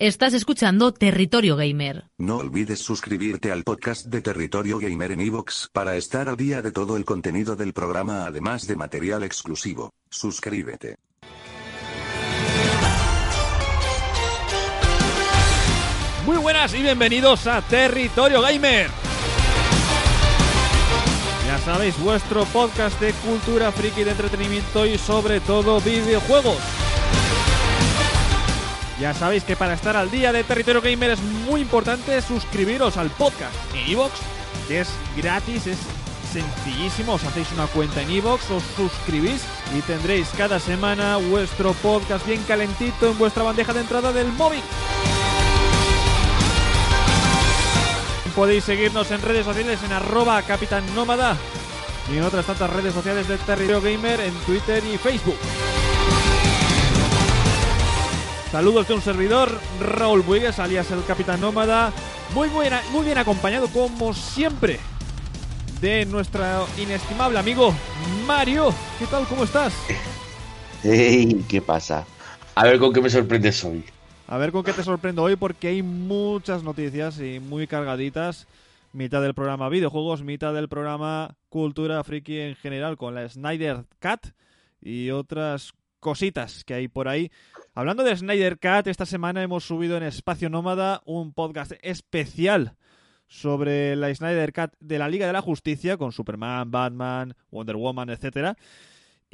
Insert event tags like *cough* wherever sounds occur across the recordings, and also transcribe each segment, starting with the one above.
Estás escuchando Territorio Gamer. No olvides suscribirte al podcast de Territorio Gamer en iVoox para estar al día de todo el contenido del programa además de material exclusivo. Suscríbete. Muy buenas y bienvenidos a Territorio Gamer. Ya sabéis, vuestro podcast de cultura friki, de entretenimiento y sobre todo videojuegos. Ya sabéis que para estar al día de Territorio Gamer es muy importante suscribiros al podcast en iVoox, que es gratis, es sencillísimo. Os hacéis una cuenta en iVoox, os suscribís y tendréis cada semana vuestro podcast bien calentito en vuestra bandeja de entrada del móvil. Podéis seguirnos en redes sociales en arroba Capitán Nómada y en otras tantas redes sociales de Territorio Gamer en Twitter y Facebook. Saludos de un servidor, Raúl Buigues, alias el Capitán Nómada. Muy, buena, muy bien acompañado, como siempre, de nuestro inestimable amigo Mario. ¿Qué tal? ¿Cómo estás? *laughs* Hey, ¿qué pasa? A ver con qué me sorprendes hoy. A ver con qué te sorprendo hoy, porque hay muchas noticias y muy cargaditas. Mitad del programa videojuegos, mitad del programa cultura friki en general, con la Snyder Cat y otras cositas que hay por ahí. Hablando de Snyder Cat, esta semana hemos subido en Espacio Nómada un podcast especial sobre la Snyder Cat de la Liga de la Justicia con Superman, Batman, Wonder Woman, etcétera.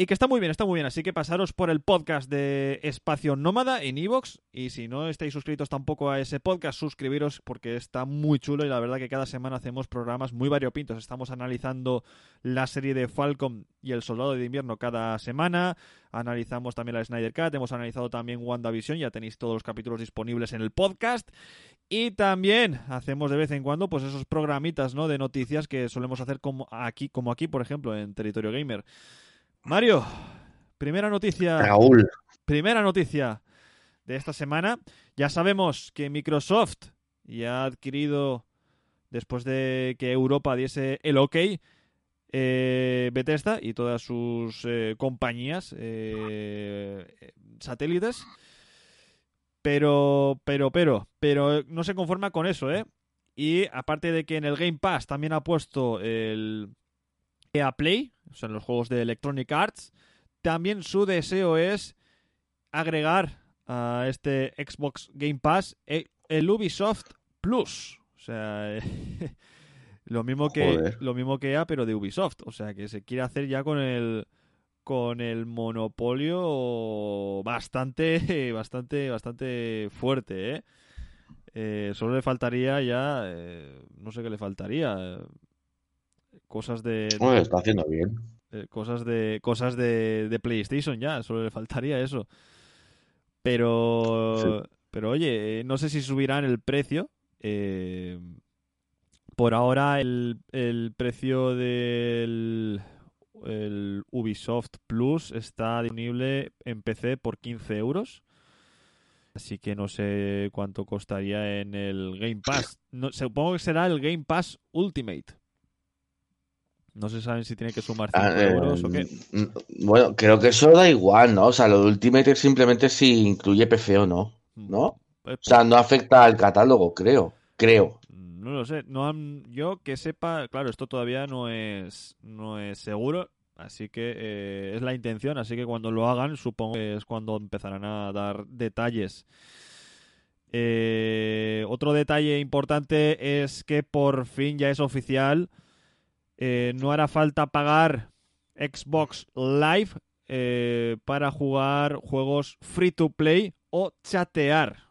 Y que está muy bien, está muy bien. Así que pasaros por el podcast de Espacio Nómada en Evox. Y si no estáis suscritos tampoco a ese podcast, suscribiros porque está muy chulo. Y la verdad que cada semana hacemos programas muy variopintos. Estamos analizando la serie de Falcon y el Soldado de Invierno cada semana. Analizamos también la Snyder Cat. Hemos analizado también WandaVision. Ya tenéis todos los capítulos disponibles en el podcast. Y también hacemos de vez en cuando pues esos programitas ¿no? de noticias que solemos hacer como aquí, como aquí, por ejemplo, en Territorio Gamer. Mario, primera noticia. Raúl. Primera noticia de esta semana. Ya sabemos que Microsoft ya ha adquirido, después de que Europa diese el ok, eh, Bethesda y todas sus eh, compañías eh, satélites. Pero, pero, pero, pero no se conforma con eso, ¿eh? Y aparte de que en el Game Pass también ha puesto el EA Play, o sea, en los juegos de Electronic Arts, también su deseo es agregar a este Xbox Game Pass el Ubisoft Plus. O sea, *laughs* lo mismo que Joder. lo mismo que EA, pero de Ubisoft. O sea, que se quiere hacer ya con el con el monopolio bastante, *laughs* bastante, bastante fuerte, ¿eh? Eh, solo le faltaría ya, eh, no sé qué le faltaría, eh, cosas de, Bueno, está haciendo bien. eh, cosas de cosas de, de PlayStation ya, solo le faltaría eso. Pero, Sí. pero oye, eh, no sé si subirán el precio. eh, por ahora el, el precio del el Ubisoft Plus está disponible en PC por 15 euros. Así que no sé cuánto costaría en el Game Pass. No, supongo que será el Game Pass Ultimate. No se saben si tiene que sumar 5 Ah, eh, euros o qué. mm, Bueno, creo que eso da igual, ¿no? O sea, lo de Ultimate es simplemente si incluye PC o no, ¿no? Eh, O sea, no afecta al catálogo, creo. Creo. No lo sé, no han, yo que sepa, claro, esto todavía no es, no es seguro, así que eh, es la intención, así que cuando lo hagan supongo que es cuando empezarán a dar detalles. Eh, otro detalle importante es que por fin ya es oficial, eh, no hará falta pagar Xbox Live eh, para jugar juegos free to play o chatear.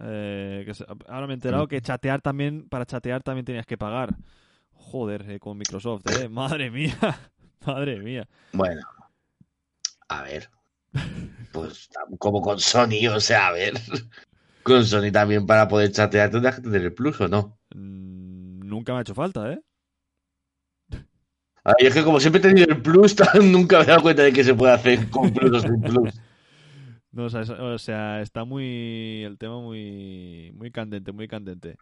Eh, que ahora me he enterado que chatear también, para chatear también tenías que pagar. Joder, eh, con Microsoft, eh. *laughs* Madre mía. *laughs* Madre mía. Bueno, a ver. *laughs* Pues como con Sony, o sea, a ver. con Sony también para poder chatear tendrás que tener el plus o no. Mm, nunca me ha hecho falta, ¿eh? Ay, es que como siempre he tenido el plus, *laughs* nunca me he dado cuenta de que se puede hacer con plus o sin plus. *laughs* O sea, está muy. El tema muy. Muy candente, muy candente.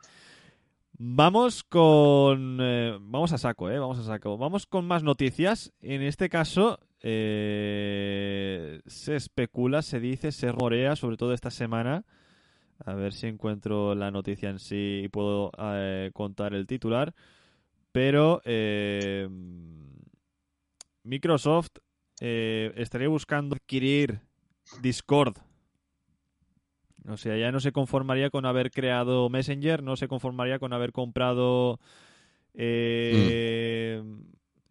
Vamos con. eh, vamos a saco, ¿eh? Vamos a saco. Vamos con más noticias. En este caso, eh, se especula, se dice, se rumorea, sobre todo esta semana. A ver si encuentro la noticia en sí y puedo eh, contar el titular. Pero eh, Microsoft eh, estaría buscando adquirir Discord. O sea, ya no se conformaría con haber creado Messenger, no se conformaría con haber comprado eh,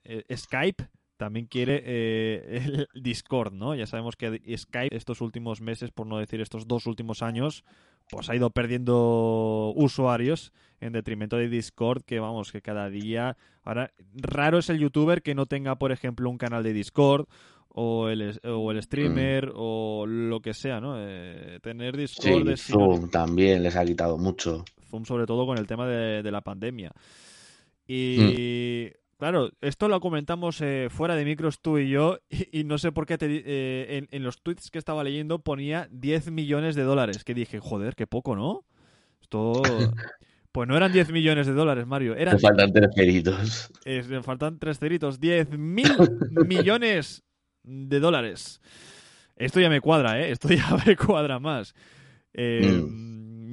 eh, Skype. También quiere eh, *laughs* el Discord, ¿no? Ya sabemos que Skype estos últimos meses, por no decir estos dos últimos años, pues ha ido perdiendo usuarios en detrimento de Discord, que vamos, que cada día... Ahora, raro es el youtuber que no tenga, por ejemplo, un canal de Discord o el, o el streamer o lo que sea, ¿no? Eh, tener Discord Sí, Zoom también les ha quitado mucho. Zoom sobre todo con el tema de, de la pandemia. Y claro, esto lo comentamos eh, fuera de micros tú y yo *laughs* y, y no sé por qué te eh, en, en los tweets que estaba leyendo ponía 10 millones de dólares, que dije, joder, qué poco, ¿no? Esto... *laughs* Pues no eran 10 millones de dólares, Mario, eran Te faltan tres peritos. es- me faltan tres ceritos. 10 mil *laughs* millones de dólares. Esto ya me cuadra, ¿eh? Esto ya me cuadra más. Eh,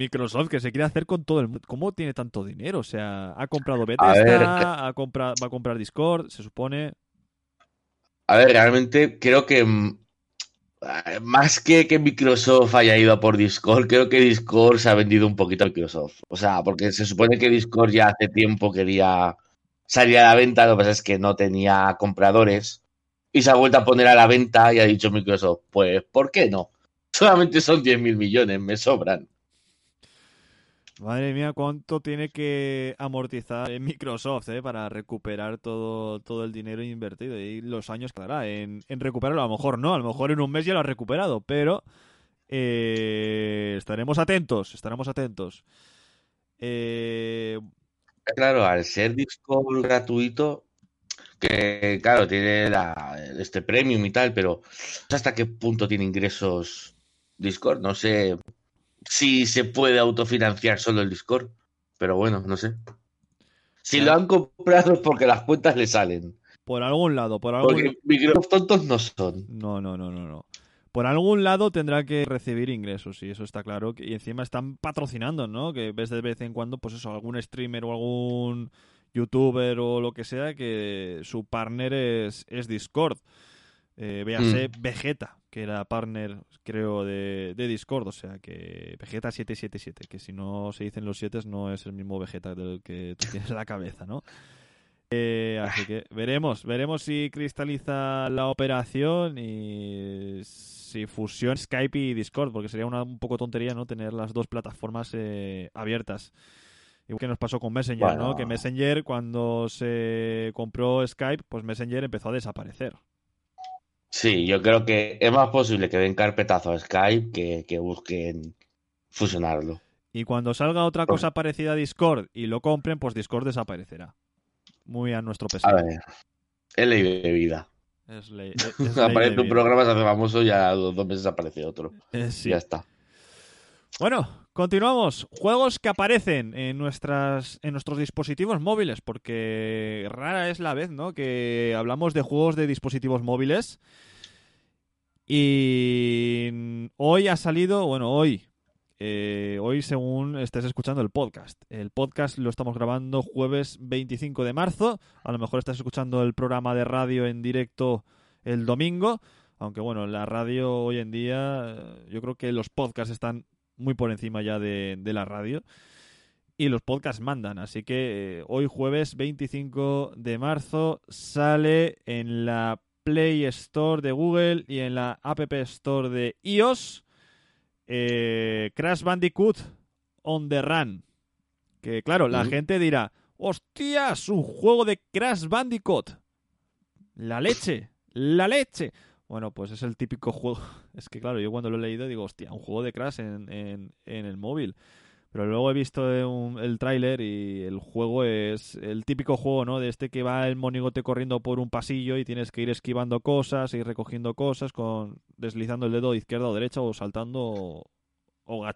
Microsoft, que se quiere hacer con todo el mundo. ¿Cómo tiene tanto dinero? O sea, ha comprado Bethesda, ha comprado, va a comprar Discord, se supone. A ver, realmente creo que mm, más que que Microsoft haya ido a por Discord, creo que Discord se ha vendido un poquito a Microsoft. O sea, porque se supone que Discord ya hace tiempo quería salir a la venta, lo que pasa es que no tenía compradores y se ha vuelto a poner a la venta y ha dicho Microsoft, pues, ¿por qué no? *laughs* Solamente son 10 mil millones, me sobran. Madre mía, cuánto tiene que amortizar Microsoft ¿eh? para recuperar todo, todo el dinero invertido y los años que dará en, recuperarlo. A lo mejor no, a lo mejor en un mes ya lo ha recuperado, pero eh, estaremos atentos, estaremos atentos. Eh, Claro, al ser Discord gratuito, que claro, tiene este premium y tal, pero hasta qué punto tiene ingresos Discord. No sé si se puede autofinanciar solo el Discord, pero bueno, no sé. Si lo han comprado es porque las cuentas le salen. por algún lado, por algún Porque Microsoft tontos no son. No, no, no, no, no. Por algún lado tendrá que recibir ingresos, y eso está claro. Y encima están patrocinando, ¿no? Que ves de vez en cuando, pues eso, algún streamer o algún youtuber o lo que sea, que su partner es, es Discord. Eh, véase Vegeta, que era partner, creo, de, de Discord. O sea, que Vegeta 777, que si no se dicen los 7 no es el mismo Vegeta del que tú tienes en la cabeza, ¿no? *laughs* Eh, así que veremos, veremos si cristaliza la operación y si fusiona Skype y Discord, porque sería una un poco tontería no tener las dos plataformas eh, abiertas. Igual que nos pasó con Messenger, Bueno. ¿no? Que Messenger cuando se compró Skype, pues Messenger empezó a desaparecer. Sí, yo creo que es más posible que den carpetazo a Skype que, que busquen fusionarlo. Y cuando salga otra cosa parecida a Discord y lo compren, pues Discord desaparecerá. Muy a nuestro A pesar. ver, es ley de vida. Es ley- es- *laughs* es ley Aparece de un vida. programa, se hace famoso y a los dos meses aparece otro. Eh, sí. Ya está. Bueno, continuamos. Juegos que aparecen en nuestras en nuestros dispositivos móviles, porque rara es la vez, ¿no? Que hablamos de juegos de dispositivos móviles. Y hoy ha salido, bueno, hoy, eh, hoy según estés escuchando el podcast. El podcast lo estamos grabando jueves 25 de marzo. A lo mejor estás escuchando el programa de radio en directo el domingo. Aunque bueno, la radio hoy en día, yo creo que los podcasts están muy por encima ya de, de la radio. Y los podcasts mandan. Así que eh, hoy jueves 25 de marzo sale en la Play Store de Google y en la App Store de iOS eh, Crash Bandicoot on the Run. Que claro, la gente dirá, hostias, un juego de Crash Bandicoot. La leche, la leche. Bueno, pues es el típico *laughs* juego. Es que claro, yo cuando lo he leído digo, hostia, un juego de Crash en, en, el móvil. Pero luego he visto un- el tráiler y el juego es el típico juego, ¿no? De este que va el monigote corriendo por un pasillo y tienes que ir esquivando cosas, ir recogiendo cosas, con deslizando el dedo izquierda o derecha o saltando o, o.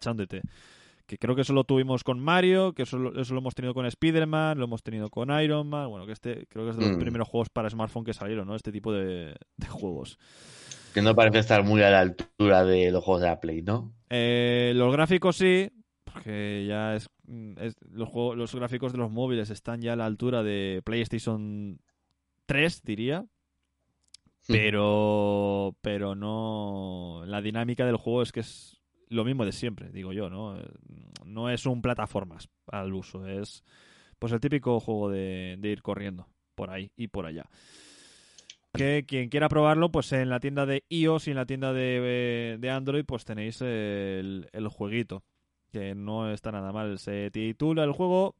Que creo que eso lo tuvimos con Mario, que eso, lo- eso lo hemos tenido con Spider-Man, lo hemos tenido con Iron Man. Bueno, que este creo que es de los Mm. primeros juegos para smartphone que salieron, ¿no? Este tipo de, de juegos. Que no parece estar muy a la altura de los juegos de la Play, ¿no? Eh, los gráficos sí, porque ya es, mm, es- los, juegos, los gráficos de los móviles están ya a la altura de PlayStation 3, diría. Pero, pero no. La dinámica del juego es que es lo mismo de siempre, digo yo, ¿no? Eh, No es un plataformas al uso, es pues el típico juego de, de ir corriendo por ahí y por allá. Que quien quiera probarlo, pues en la tienda de iOS y en la tienda de, de Android, pues tenéis el, el jueguito, que no está nada mal. Se titula el juego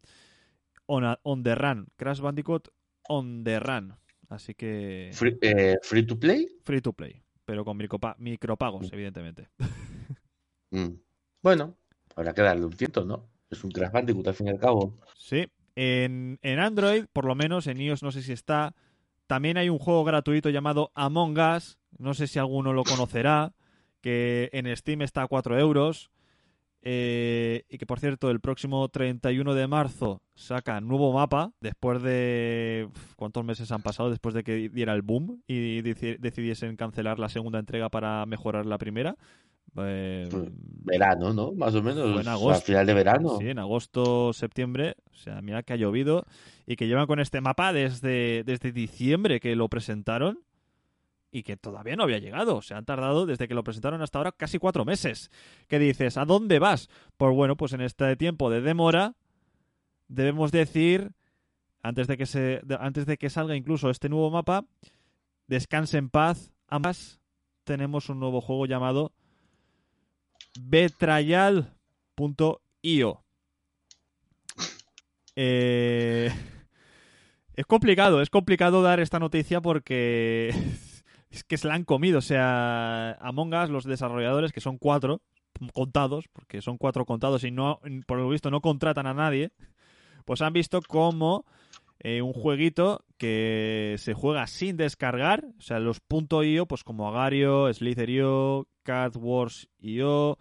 On, a- On the Run, Crash Bandicoot On the Run. Así que Free, eh, free to play. free to play, pero con micropa- micropagos, evidentemente. *laughs* Mm. Bueno, habrá que darle un tiento, ¿no? Es un Crash Bandicoot al fin y al cabo. Sí, en, en Android, por lo menos, en iOS no sé si está. También hay un juego gratuito llamado Among Us. No sé si alguno lo conocerá. Que en Steam está a 4 euros. eh, y que por cierto, el próximo 31 de marzo saca nuevo mapa. Después de. ¿Cuántos meses han pasado? Después de que diera el boom y deci- decidiesen cancelar la segunda entrega para mejorar la primera. Eh, Pues, Verano, ¿no? Más o menos. En agosto. final de verano. Sí, en agosto, septiembre. O sea, mira que ha llovido. Y que llevan con este mapa desde, desde diciembre que lo presentaron. Y que todavía no había llegado. O sea, han tardado desde que lo presentaron hasta ahora casi cuatro meses. ¿Qué dices? ¿A dónde vas? Pues bueno, pues en este tiempo de demora, debemos decir, antes de que, se, antes de que salga incluso este nuevo mapa, descanse en paz. Ambas tenemos un nuevo juego llamado Betrayal.io. Eh, es complicado, es complicado dar esta noticia porque *laughs* es que se la han comido. O sea, Among Us, los desarrolladores, que son cuatro contados, porque son cuatro contados y no, por lo visto no contratan a nadie, pues han visto como eh, un jueguito que se juega sin descargar, o sea, los .io, pues como Agario, Slither.io, Card Wars.io,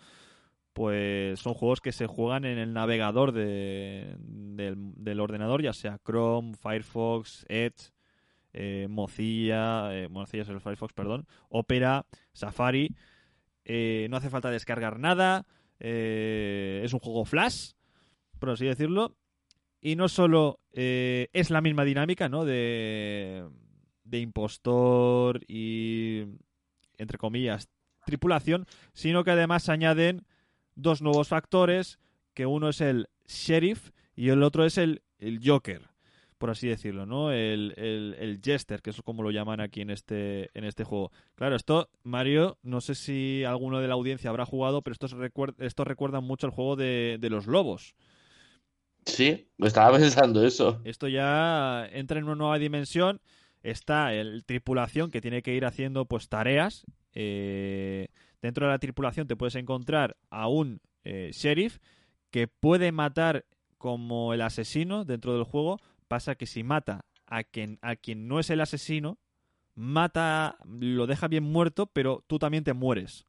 pues son juegos que se juegan en el navegador de- del, ordenador, ya sea Chrome, Firefox, Edge, eh, Mozilla, eh, Mozilla es el Firefox, perdón, Opera, Safari. Eh, no hace falta descargar nada. es un juego flash, por así decirlo. Y no solo eh, es la misma dinámica, ¿no? De, de impostor y, entre comillas, tripulación, sino que además añaden dos nuevos factores, que uno es el sheriff y el otro es el, el Joker, por así decirlo, ¿no? El, el, el Jester, que es como lo llaman aquí en este, en este juego. Claro, esto, Mario, no sé si alguno de la audiencia habrá jugado, pero esto, recuer- esto recuerda mucho al juego de, de los lobos. Sí, me estaba *laughs* pensando eso. Esto ya entra en una nueva dimensión. Está el tripulación que tiene que ir haciendo pues tareas. Eh, dentro de la tripulación te puedes encontrar a un eh, sheriff que puede matar como el asesino dentro del juego. Pasa que si mata a quien, a quien no es el asesino, mata, lo deja bien muerto, pero tú también te mueres.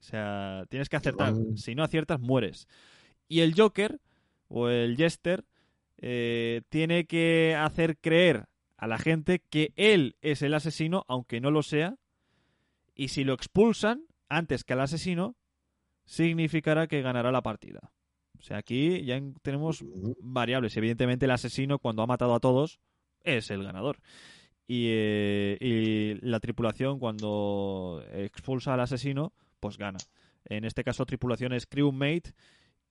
O sea, tienes que acertar. Si no aciertas, mueres. Y el Joker o el Jester eh, tiene que hacer creer a la gente que él es el asesino, aunque no lo sea, y si lo expulsan antes que al asesino, significará que ganará la partida. O sea, aquí ya en- tenemos variables. Evidentemente, el asesino, cuando ha matado a todos, es el ganador. Y, eh, y la tripulación, cuando expulsa al asesino, pues gana. En este caso, tripulación es crewmate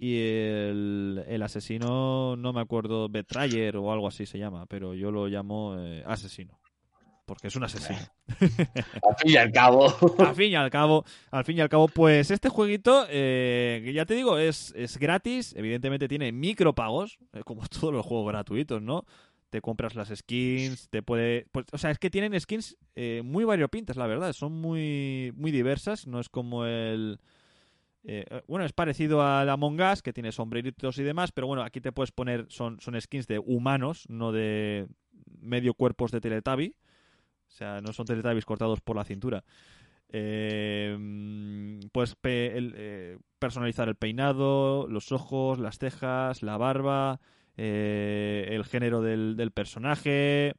y el, el asesino, no me acuerdo, Betrayer o algo así se llama, pero yo lo llamo eh, asesino. Porque es un asesino. *laughs* Al fin y al cabo. *laughs* al fin y al cabo, al fin y al cabo, pues este jueguito, eh, que ya te digo, es, es gratis, evidentemente tiene micropagos, eh, como *laughs* todos los juegos gratuitos, ¿no? te compras las skins, te puede... Pues, o sea, es que tienen skins eh, muy variopintas, la verdad, son muy, muy diversas, no es como el... eh, bueno, es parecido a la Among Us, que tiene sombreritos y demás, pero bueno, aquí te puedes poner, son, skins de humanos, no de medio cuerpos de Teletubby. O sea, no son Teletubbies cortados por la cintura. Eh, puedes eh, personalizar el peinado, los ojos, las cejas, la barba, eh, el género del personaje.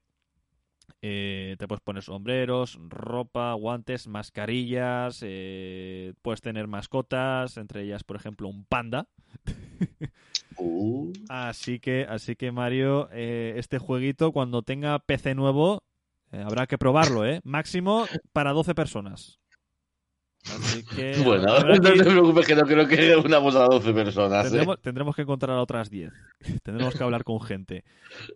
Eh, te puedes poner sombreros, ropa, guantes, mascarillas. eh, puedes tener mascotas, entre ellas, por ejemplo, un panda. *laughs* Uh, Así que, así que Mario, eh, este jueguito cuando tenga PC nuevo habrá que probarlo, ¿eh? Máximo para 12 personas. Así que *laughs* bueno, no que te preocupes que no creo que unamos a 12 personas. ¿eh? tendremos, tendremos que encontrar a otras 10. *laughs* tendremos que hablar con gente.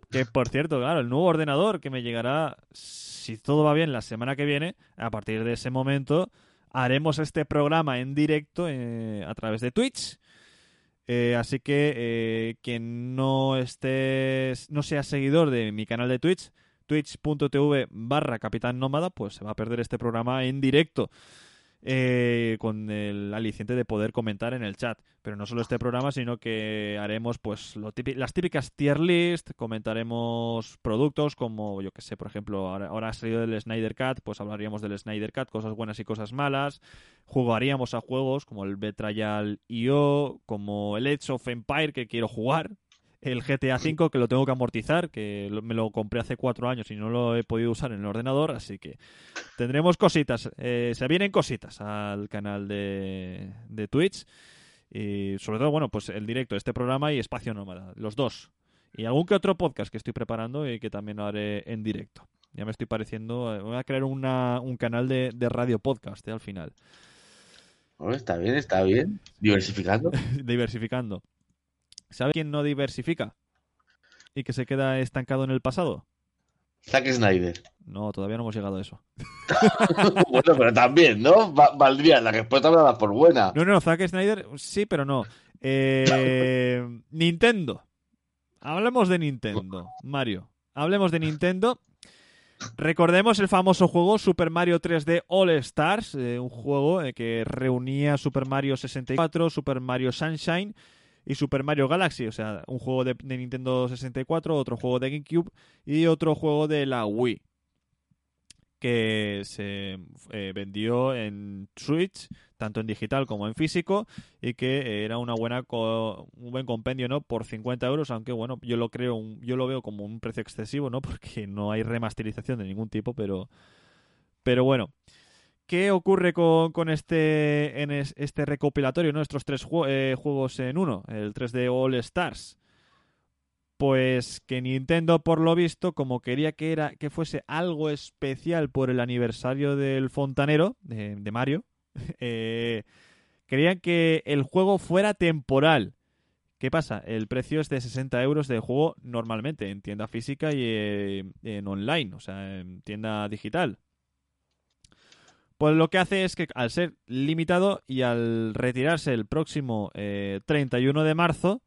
Que por cierto, claro, el nuevo ordenador que me llegará, si todo va bien, la semana que viene, a partir de ese momento haremos este programa en directo eh, a través de Twitch. Eh, así que eh, quien no estés, no sea seguidor de mi canal de Twitch, twitch.tv barra Capitán Nómada, pues se va a perder este programa en directo. Eh, con el aliciente de poder comentar en el chat. Pero no solo este programa, sino que haremos pues las típicas tier list, comentaremos productos como, yo que sé, por ejemplo, ahora, ahora ha salido del Snyder Cut, pues hablaríamos del Snyder Cut, cosas buenas y cosas malas. Jugaríamos a juegos como el Betrayal IO, como el Edge of Empire que quiero jugar, el GTA V que lo tengo que amortizar, que me lo compré hace cuatro años y no lo he podido usar en el ordenador, así que tendremos cositas, eh, se vienen cositas al canal de, de Twitch y sobre todo, bueno, pues el directo de este programa y Espacio Nómada, los dos. Y algún que otro podcast que estoy preparando y que también lo haré en directo. Ya me estoy pareciendo, eh, voy a crear una, un canal de, de radio podcast eh, al final, está bien, está bien. Diversificando. *laughs* diversificando. ¿Sabe quién no diversifica? Y que se queda estancado en el pasado. Zack Snyder. No, todavía no hemos llegado a eso. *laughs* bueno, pero también, ¿no? Va- valdría, la respuesta me la das por buena. No, no, Zack Snyder, sí, pero no. Eh, *laughs* Nintendo. Hablemos de Nintendo, Mario. Hablemos de Nintendo. Recordemos el famoso juego Super Mario 3D All Stars, eh, un juego eh, que reunía Super Mario 64, Super Mario Sunshine y Super Mario Galaxy, o sea, un juego de, Nintendo 64, otro juego de GameCube y otro juego de la Wii que se eh, vendió en Switch, tanto en digital como en físico, y que era una buena co- un buen compendio, ¿no? Por 50 euros, aunque bueno, yo lo creo, un- yo lo veo como un precio excesivo, ¿no? *laughs* Porque no hay remasterización de ningún tipo, pero, pero bueno. ¿Qué ocurre con, este este recopilatorio, ¿no? Estos tres eh, juegos en uno, el 3D All Stars. Pues que Nintendo, por lo visto, como quería que era fuese algo especial por el aniversario del fontanero de, de Mario, *laughs* eh, querían que el juego fuera temporal. ¿Qué pasa? El precio es de 60 euros de juego normalmente en tienda física y eh, en online, o sea, en tienda digital. Pues lo que hace es que al ser limitado y al retirarse el próximo eh, 31 de marzo,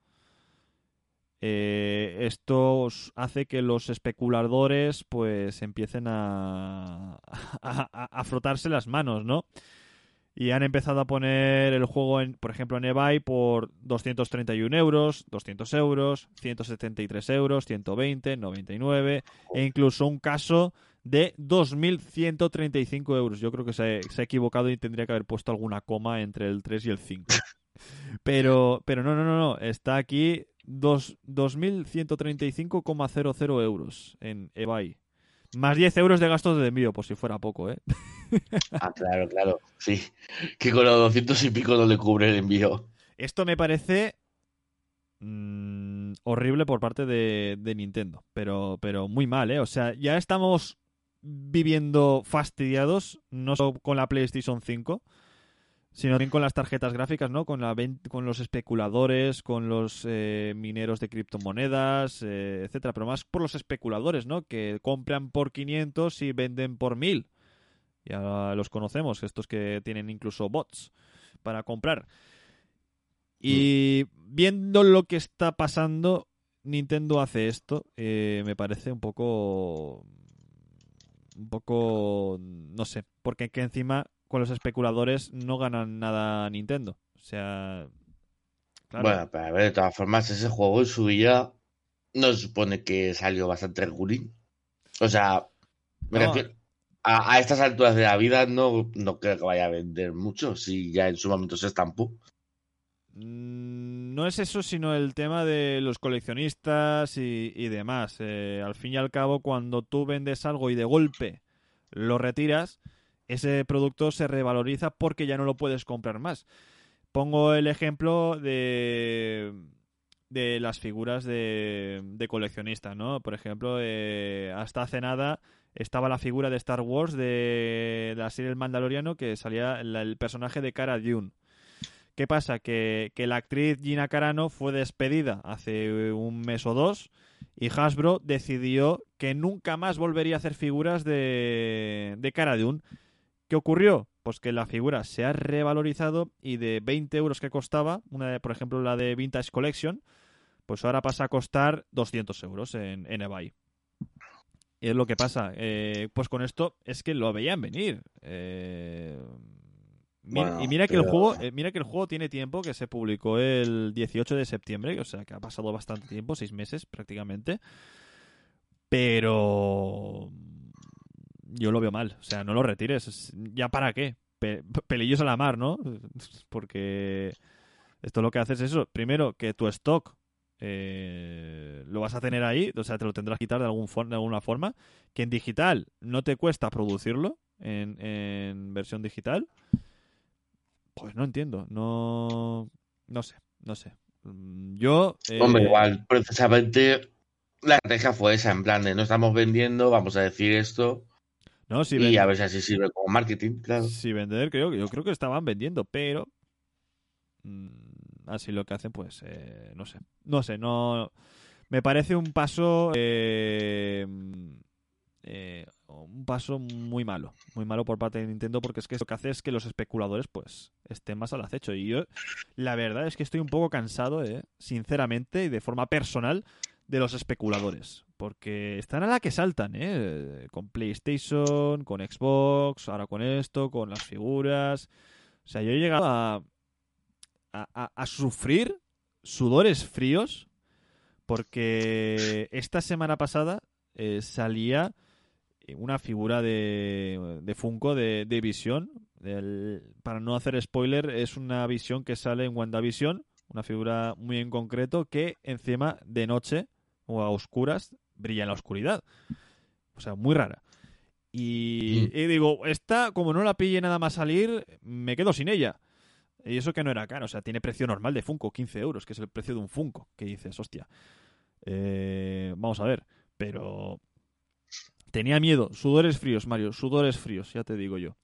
eh, esto hace que los especuladores pues empiecen a, a, a- a frotarse las manos, ¿no? Y han empezado a poner el juego, en, por ejemplo, en eBay por 231 euros, 200 euros, 173 euros, 120, 99 e incluso un caso de 2.135 euros. Yo creo que se, se ha equivocado y tendría que haber puesto alguna coma entre el 3 y el 5. *laughs* Pero, pero no, no, no, no. Está aquí dos- 2.135,00 euros en eBay. Más 10 euros de gastos de envío, por si fuera poco, ¿eh? Ah, claro, claro. Sí. Que con los 200 y pico no le cubre el envío. Esto me parece mm, horrible por parte de, de Nintendo, pero, pero muy mal, ¿eh? O sea, ya estamos viviendo fastidiados, no solo con la PlayStation 5, sino también con las tarjetas gráficas, ¿no? Con, la con los especuladores, con los eh, mineros de criptomonedas, eh, etcétera, pero más por los especuladores, ¿no? Que compran por 500 y venden por 1000. Ya los conocemos, estos que tienen incluso bots para comprar. Y viendo lo que está pasando, Nintendo hace esto, eh, me parece un poco. Un poco. No sé. Porque que encima con los especuladores no ganan nada Nintendo. O sea. Claro. Bueno, pero a ver, de todas formas, ese juego en su día no se supone que salió bastante regulín. O sea, me No. refiero. A, a estas alturas de la vida no, no creo que vaya a vender mucho si ya en su momento se estampó. Mm, No es eso, sino el tema de los coleccionistas y, y demás. Eh, al fin y al cabo, cuando tú vendes algo y de golpe lo retiras, ese producto se revaloriza porque ya no lo puedes comprar más. Pongo el ejemplo de, de las figuras de, de coleccionista, ¿no? Por ejemplo, eh, hasta hace nada estaba la figura de Star Wars de la serie El Mandaloriano que salía el personaje de Cara Dune. ¿Qué pasa? Que, que la actriz Gina Carano fue despedida hace un mes o dos y Hasbro decidió que nunca más volvería a hacer figuras de, de Cara Dune. ¿Qué ocurrió? Pues que la figura se ha revalorizado y de 20 euros que costaba, una de, por ejemplo la de Vintage Collection, pues ahora pasa a costar 200 euros en, en eBay. Y es lo que pasa. Eh, pues con esto es que lo veían venir. Eh, Bueno, y mira que el juego, eh, mira que el juego tiene tiempo, que se publicó el 18 de septiembre, o sea que ha pasado bastante tiempo, seis meses prácticamente. Pero yo lo veo mal. O sea, no lo retires. Es- ¿Ya para qué? Pe- pelillos a la mar, ¿no? *laughs* Porque esto lo que hace es eso. Primero, que tu stock eh, lo vas a tener ahí, o sea, te lo tendrás que quitar de, algún for- de alguna forma. Que en digital no te cuesta producirlo, en, en versión digital. Pues no entiendo. No, no sé, no sé. Mm, Yo. eh, Hombre, igual, precisamente la estrategia fue esa, en plan de no estamos vendiendo, vamos a decir esto No, si y a ver si así sirve como marketing, claro. Si vender, creo que yo creo que estaban vendiendo, pero mm, así lo que hacen, pues eh, no sé, no sé, no me parece un paso, eh, eh, un paso muy malo, muy malo por parte de Nintendo, porque es que lo que hace es que los especuladores, pues, estén más al acecho. Y yo, la verdad es que estoy un poco cansado, eh, sinceramente y de forma personal, de los especuladores. Porque están a la que saltan, ¿eh? Con PlayStation, con Xbox, ahora con esto, con las figuras. O sea, yo he llegado a, a, sufrir sudores fríos porque esta semana pasada eh, salía una figura de, de Funko de, de Visión. Para no hacer spoiler, es una visión que sale en WandaVision, una figura muy en concreto que encima de noche o a oscuras brilla en la oscuridad. O sea, muy rara. Y, Mm. y digo, esta, como no la pille nada más salir, me quedo sin ella. Y eso que no era caro, o sea, tiene precio normal de Funko, 15 euros, que es el precio de un Funko. Que dices, hostia. Eh, vamos a ver, pero tenía miedo. Sudores fríos, Mario, sudores fríos, ya te digo yo.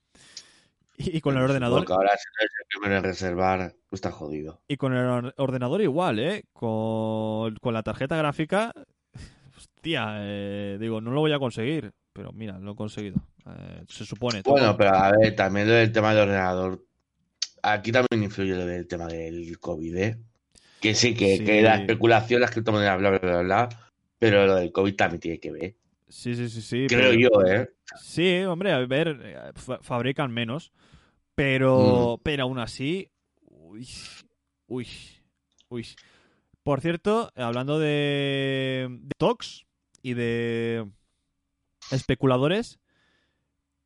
Y, y con el ordenador, Porque ahora si no eres el primero en reservar, pues está jodido. y con el or- ordenador igual, ¿eh? Con, con la tarjeta gráfica, hostia, eh, digo, no lo voy a conseguir. Pero mira, lo he conseguido. Eh, se supone. todo. Bueno, pero a ver, también lo del tema del ordenador. Aquí también influye lo del tema del COVID, ¿eh? Que sí, que, Sí. que la especulación, las criptomonedas, bla, bla, bla, bla. Pero lo del COVID también tiene que ver. Sí, sí, sí, sí. Creo pero- yo, ¿eh? Sí, hombre, a ver, fa- fabrican menos. Pero, pero aún así. Uy, uy, uy. Por cierto, hablando de, de stocks y de especuladores,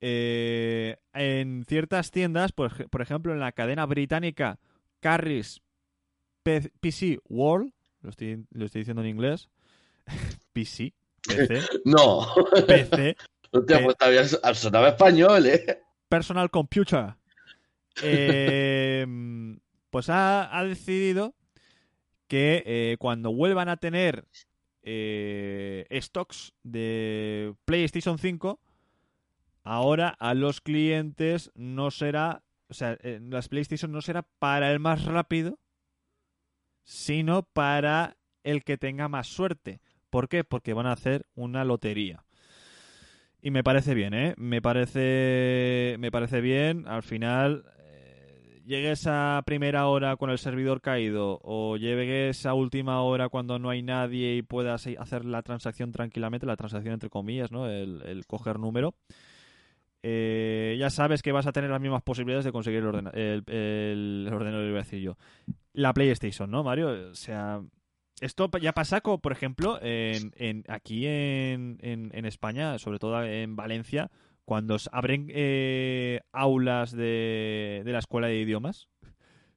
eh, en ciertas tiendas, por, por ejemplo, en la cadena británica Carris PC World, lo estoy, lo estoy diciendo en inglés, *laughs* PC, PC, *laughs* No, PC, no te todavía sonaba español, ¿eh? Personal Computer, *laughs* eh, pues ha, ha decidido que eh, cuando vuelvan a tener eh, stocks de PlayStation 5, ahora a los clientes no será, o sea, eh, las PlayStation no será para el más rápido, sino para el que tenga más suerte. ¿Por qué? Porque van a hacer una lotería. Y me parece bien, ¿eh? Me parece, me parece bien. Al final, eh, llegues a primera hora con el servidor caído o llegues a última hora cuando no hay nadie y puedas hacer la transacción tranquilamente, la transacción entre comillas, ¿no? El, coger número. eh, ya sabes que vas a tener las mismas posibilidades de conseguir el, ordena- el, el ordenador, iba a decir yo. La PlayStation, ¿no, Mario? O sea, esto ya pasa, como, por ejemplo, en, en- aquí en, en- España, sobre todo en Valencia, cuando abren eh, aulas de, de la escuela de idiomas.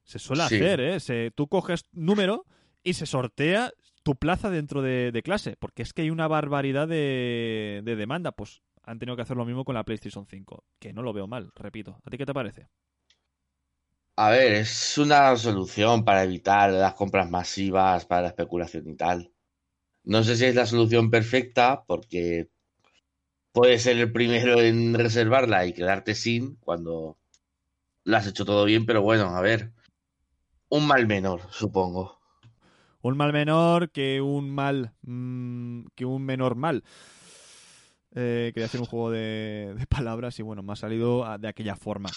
Se suele Sí. hacer, ¿eh? Se- tú coges número y se sortea tu plaza dentro de, de clase, porque es que hay una barbaridad de, de demanda. Pues han tenido que hacer lo mismo con la PlayStation 5, que no lo veo mal, repito. ¿A ti qué te parece? A ver, es una solución para evitar las compras masivas para la especulación y tal. No sé si es la solución perfecta porque puedes ser el primero en reservarla y quedarte sin cuando lo has hecho todo bien, pero bueno, a ver, un mal menor, supongo. Un mal menor que un mal mm, que un menor mal. Eh, quería hacer un juego de, de palabras y bueno, me ha salido a- de aquella forma.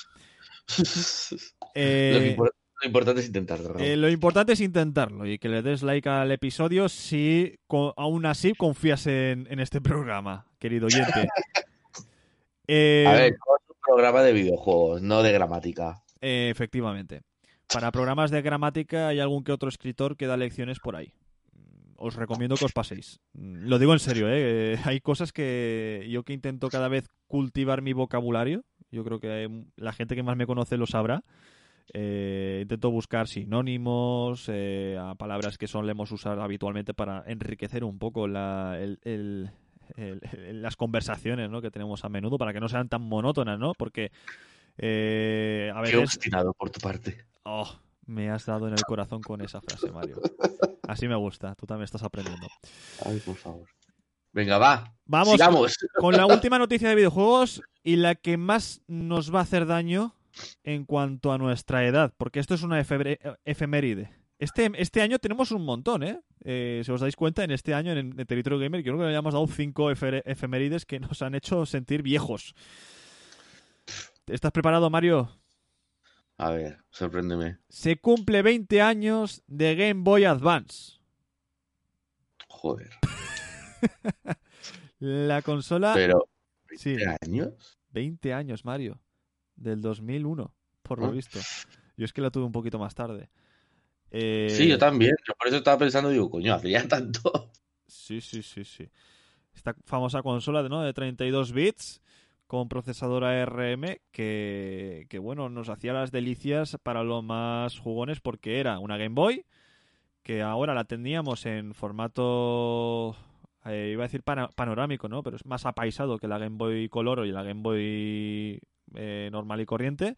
Eh, *laughs* Lo, que impor- lo importante es intentarlo. ¿no? eh, lo importante es intentarlo y que le des like al episodio si aún así confías en, en este programa, querido oyente. *laughs* Eh, A ver, es un programa de videojuegos, no de gramática. efectivamente. Para programas de gramática hay algún que otro escritor que da lecciones por ahí. Os recomiendo que os paséis. Lo digo en serio, Hay cosas que yo que intento cada vez cultivar mi vocabulario. Yo creo que la gente que más me conoce lo sabrá. Eh, intento buscar sinónimos, eh, a palabras que solemos usar habitualmente para enriquecer un poco la- el- el- el- el- las conversaciones ¿no? que tenemos a menudo para que no sean tan monótonas, ¿no? Porque eh, a Qué obstinado por tu parte. Oh, me has dado en el corazón con esa frase, Mario. Así me gusta, tú también estás aprendiendo. Ay, por favor. Venga, va. Vamos Sigamos. con la última noticia de videojuegos y la que más nos va a hacer daño en cuanto a nuestra edad, porque esto es una efeméride. Este, este año tenemos un montón, ¿eh? Eh, Si os dais cuenta, en este año en el Territorio Gamer, creo que le hayamos dado cinco efe- efemérides que nos han hecho sentir viejos. ¿Estás preparado, Mario? A ver, sorpréndeme. Se cumple 20 años de Game Boy Advance. Joder. *laughs* La consola... Pero, Sí, ¿20 años? 20 años, Mario. Del 2001, por lo Ah. visto. Yo es que la tuve un poquito más tarde. Eh, Sí, yo también. Yo por eso estaba pensando, digo, coño, hace ya tanto. Sí, sí, sí, sí. Esta famosa consola de, ¿no? de 32 bits con procesador ARM que, que, bueno, nos hacía las delicias para los más jugones porque era una Game Boy que ahora la teníamos en formato, eh, iba a decir panorámico, ¿no? Pero es más apaisado que la Game Boy Color y la Game Boy eh, normal y corriente.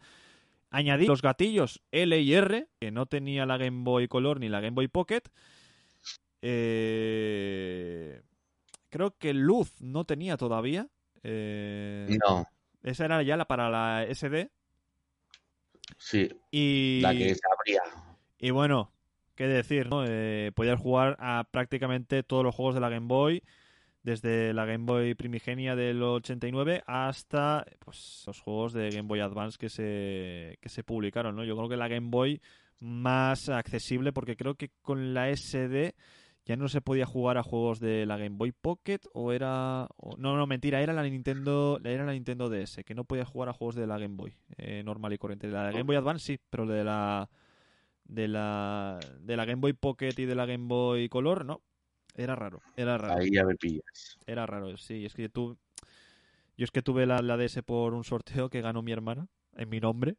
Añadí los gatillos L y R, que no tenía la Game Boy Color ni la Game Boy Pocket. Eh, creo que luz no tenía todavía. No, Esa era ya la para la SD. sí, Y, la que se abría. y bueno, qué decir, ¿no? Eh, podías jugar a prácticamente todos los juegos de la Game Boy. Desde la Game Boy primigenia del 89 hasta pues, los juegos de Game Boy Advance que se, que se publicaron, ¿no? Yo creo que la Game Boy más accesible porque creo que con la SD ya no se podía jugar a juegos de la Game Boy Pocket o era no no mentira era la Nintendo era la Nintendo DS que no podía jugar a juegos de la Game Boy eh, normal y corriente la Game Boy Advance sí pero de la de la de la Game Boy Pocket y de la Game Boy Color no era raro era raro Ahí ya me pillas. era raro sí es que tú yo es que tuve la, la DS por un sorteo que ganó mi hermana en mi nombre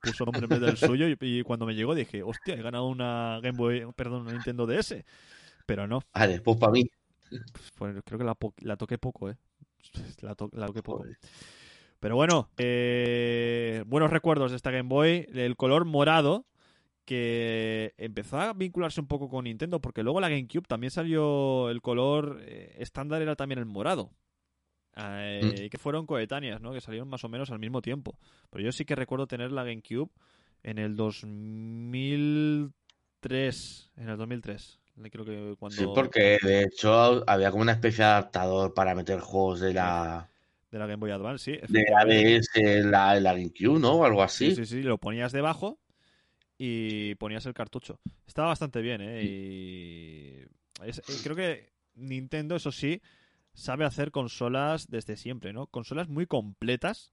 puso nombre en vez del *laughs* suyo y, y cuando me llegó dije hostia he ganado una Game Boy perdón una Nintendo DS pero no Vale, pues para mí. pues creo que la, la toqué poco, ¿eh? *laughs* La, to- la toqué poco. Joder. Pero bueno, eh, buenos recuerdos de esta Game Boy. El color morado, que empezó a vincularse un poco con Nintendo, porque luego la GameCube también salió el color eh, estándar, era también el morado. Eh, que fueron coetáneas, ¿no? Que salieron más o menos al mismo tiempo. Pero yo sí que recuerdo tener la GameCube en el 2003. En el 2003. Creo que cuando... Sí, porque de hecho había como una especie de adaptador para meter juegos de la, De la Game Boy Advance, sí. de la. DS, la, la GameCube, ¿no? O algo así. Sí, sí, sí, lo ponías debajo y ponías el cartucho. Estaba bastante bien, ¿eh? Y es- eh, creo que Nintendo, eso sí, sabe hacer consolas desde siempre, ¿no? Consolas muy completas.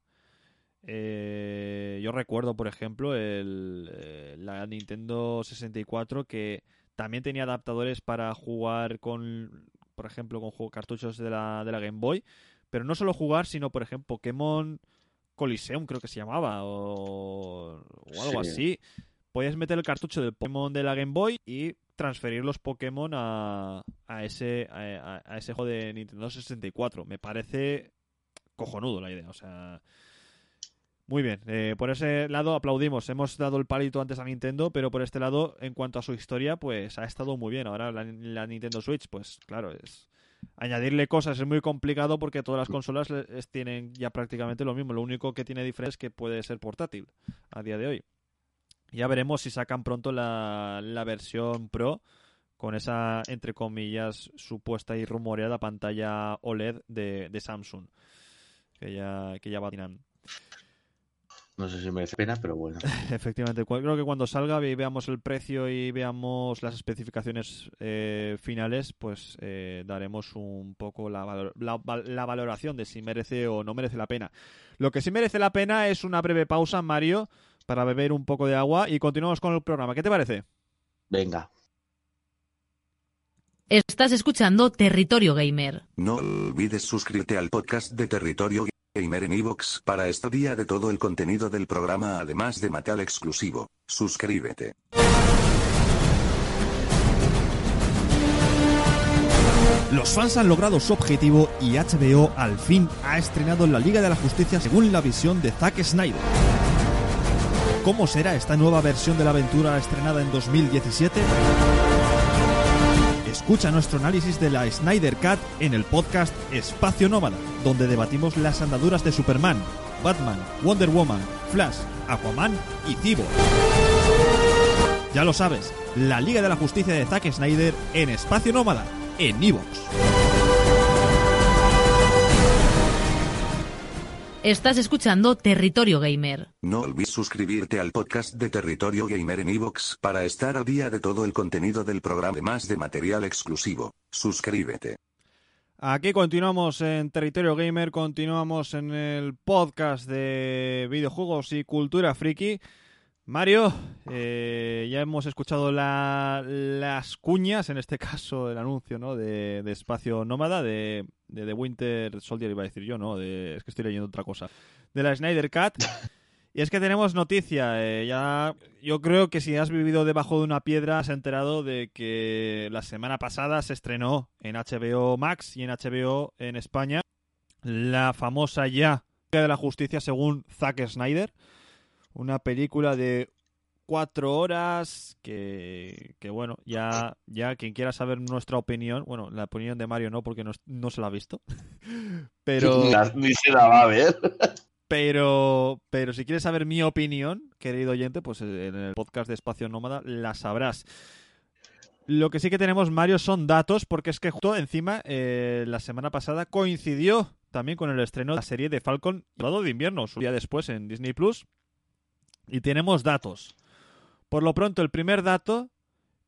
Eh, yo recuerdo, por ejemplo, el, eh, la Nintendo 64 que también tenía adaptadores para jugar con, por ejemplo, con cartuchos de la, de la Game Boy. Pero no solo jugar, sino, por ejemplo, Pokémon Coliseum, creo que se llamaba, o, o algo Sí. así. Podías meter el cartucho del Pokémon de la Game Boy y transferir los Pokémon a, a ese, a, ese juego de Nintendo 64. Me parece cojonudo la idea, o sea... Muy bien, eh, por ese lado aplaudimos. Hemos dado el palito antes a Nintendo, pero por este lado, en cuanto a su historia, pues ha estado muy bien. Ahora la, la Nintendo Switch, pues claro, es añadirle cosas es muy complicado porque todas las consolas le- es- tienen ya prácticamente lo mismo. Lo único que tiene diferencia es que puede ser portátil a día de hoy. Ya veremos si sacan pronto la, la versión Pro con esa, entre comillas, supuesta y rumoreada pantalla OLED de, de Samsung. Que ya, que ya. No sé si merece pena, pero bueno. *laughs* Efectivamente, creo que cuando salga y veamos el precio y veamos las especificaciones eh, finales, pues eh, daremos un poco la, valor- la, val- la valoración de si merece o no merece la pena. Lo que sí merece la pena es una breve pausa, Mario, para beber un poco de agua y continuamos con el programa. ¿Qué te parece? Venga. Estás escuchando Territorio Gamer. No olvides suscribirte al podcast de Territorio Gamer en iVoox para estar día de todo el contenido del programa además de material exclusivo. Suscríbete. Los fans han logrado su objetivo y HBO al fin ha estrenado la Liga de la Justicia según la visión de Zack Snyder. ¿Cómo será esta nueva versión de la aventura estrenada en 2017? Escucha nuestro análisis de la Snyder Cut en el podcast Espacio Nómada, donde debatimos las andaduras de Superman, Batman, Wonder Woman, Flash, Aquaman y Cyborg. Ya lo sabes, la Liga de la Justicia de Zack Snyder en Espacio Nómada, en Evox. Estás escuchando Territorio Gamer. No olvides suscribirte al podcast de Territorio Gamer en iVoox para estar al día de todo el contenido del programa además de material exclusivo. Suscríbete. Aquí continuamos en Territorio Gamer, continuamos en el podcast de videojuegos y cultura friki. Mario, eh, ya hemos escuchado la- las cuñas, en este caso el anuncio ¿no? de, de Espacio Nómada, de, de The Winter Soldier, iba a decir yo, ¿no? De, es que estoy leyendo otra cosa. De la Snyder Cut. *laughs* Y es que tenemos noticia. eh, ya, yo creo que si has vivido debajo de una piedra, has enterado de que la semana pasada se estrenó en HBO Max y en HBO en España la famosa ya de la Justicia según Zack Snyder. Una película de cuatro horas que, que bueno, ya, ya quien quiera saber nuestra opinión, bueno, la opinión de Mario no, porque no, no se la ha visto, *laughs* pero... *laughs* Ni se la va a ver. Pero, pero si quieres saber mi opinión, querido oyente, pues en el podcast de Espacio Nómada la sabrás. Lo que sí que tenemos, Mario, son datos, porque es que justo encima, eh, la semana pasada coincidió también con el estreno de la serie de Falcon Soldado de Invierno, su día después en Disney Plus. Y tenemos datos. Por lo pronto, el primer dato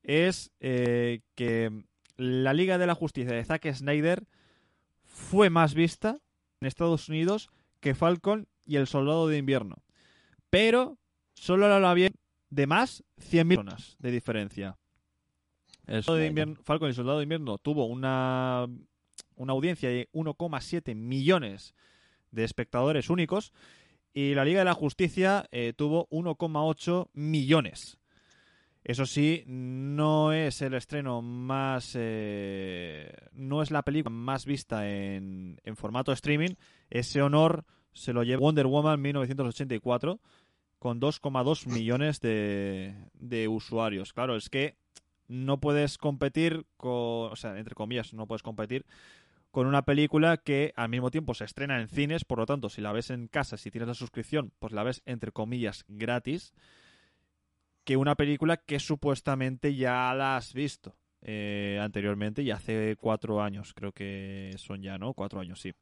es eh, que la Liga de la Justicia de Zack Snyder fue más vista en Estados Unidos que Falcon y el Soldado de Invierno. Pero solo lo había de más 100.000 personas de diferencia. El Soldado de Invierno, Falcon y el Soldado de Invierno tuvo una, una audiencia de 1,7 millones de espectadores únicos y la Liga de la Justicia eh, tuvo 1,8 millones. Eso sí, no es el estreno más... eh, no es la película más vista en, en formato streaming. Ese honor se lo lleva Wonder Woman 1984 con 2,2 millones de, de usuarios. Claro, es que no puedes competir con... O sea, entre comillas, no puedes competir con una película que al mismo tiempo se estrena en cines, por lo tanto, si la ves en casa, si tienes la suscripción, pues la ves entre comillas gratis, que una película que supuestamente ya la has visto eh, anteriormente y hace cuatro años, creo que son ya, ¿no? Cuatro años, sí.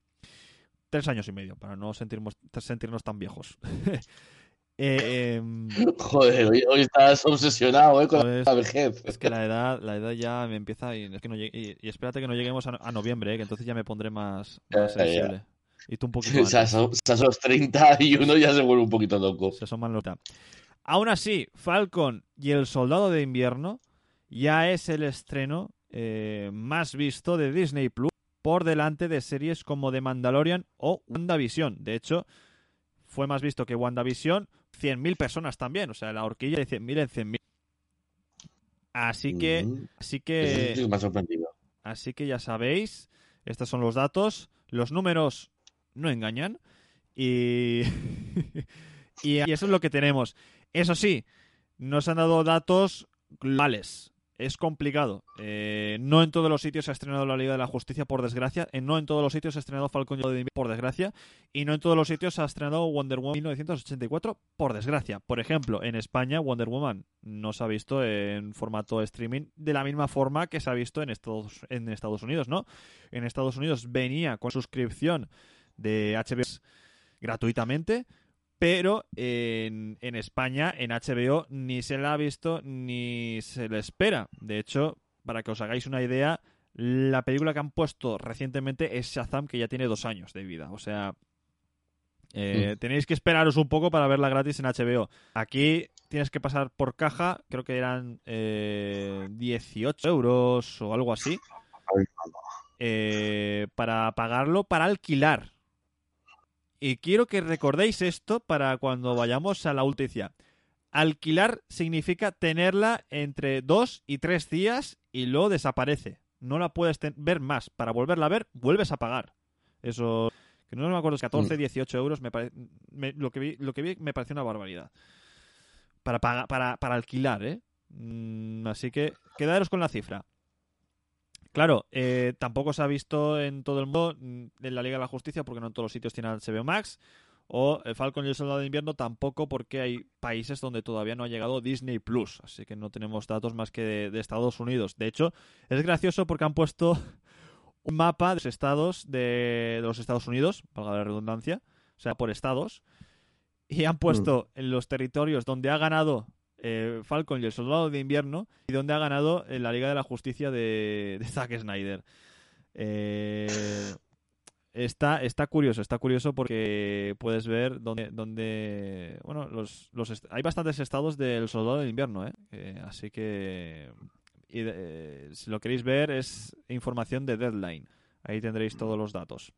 Tres años y medio, para no sentirnos, sentirnos tan viejos. *laughs* Eh, *laughs* em, Joder, hoy, hoy estás obsesionado, ¿eh? Con Pues, la vejez. es que la edad, la edad ya me empieza y, es que no llegue- y, y espérate que no lleguemos a, a noviembre, eh, que entonces ya me pondré más, sensible. Y tú un *laughs* poquito O sea, antes. son, o sea, son los 30 y uno ya se vuelve un poquito loco. Se asoman los- Aún así, Falcon y el Soldado de Invierno ya es el estreno más visto de Disney Plus por delante de series como The Mandalorian o WandaVision. De hecho, fue más visto que WandaVision 100.000 personas también. O sea, la horquilla de 100.000 en 100.000. Así que, Mm, así que, sí me ha sorprendido. así que ya sabéis, estos son los datos. Los números no engañan. Y, *laughs* y eso es lo que tenemos. Eso sí, nos han dado datos globales. Es complicado. Eh, no en todos los sitios se ha estrenado la Liga de la Justicia, por desgracia. Eh, no en todos los sitios se ha estrenado Falcon y por desgracia. Y no en todos los sitios se ha estrenado Wonder Woman 1984, por desgracia. Por ejemplo, en España, Wonder Woman no se ha visto en formato streaming de la misma forma que se ha visto en Estados, en Estados Unidos, ¿no? En Estados Unidos venía con suscripción de HBO gratuitamente, pero en, en España, en HBO, ni se la ha visto ni se le espera. De hecho, para que os hagáis una idea, la película que han puesto recientemente es Shazam, que ya tiene dos años de vida. O sea, eh, tenéis que esperaros un poco para verla gratis en HBO. Aquí tienes que pasar por caja, creo que eran eh, 18 euros o algo así, eh, para pagarlo para alquilar. Y quiero que recordéis esto para cuando vayamos a la noticia. Alquilar significa tenerla entre dos y tres días y luego desaparece. No la puedes ver más. Para volverla a ver, vuelves a pagar. Eso, que no me acuerdo, es 14, 18 euros. Me pare- me- lo, que vi, lo que vi me pareció una barbaridad. Para, para, para alquilar, ¿eh? Mm, así que quedaros con la cifra. Claro, eh, tampoco se ha visto en todo el mundo mm, en la Liga de la Justicia porque no en todos los sitios tiene HBO Max. O el Falcon y el Soldado de Invierno tampoco porque hay países donde todavía no ha llegado Disney Plus. Así que no tenemos datos más que de, de Estados Unidos. De hecho, es gracioso porque han puesto *laughs* un mapa de los estados de, de los Estados Unidos, valga la redundancia, o sea, por estados. Y han puesto en los territorios donde ha ganado eh, Falcon y el Soldado de Invierno y donde ha ganado en la Liga de la Justicia de, de Zack Snyder. Eh, está, está curioso, está curioso porque puedes ver donde bueno, los, hay bastantes estados del Soldado del Invierno, ¿eh? Eh, así que de- eh, si lo queréis ver es información de Deadline. Ahí tendréis todos los datos.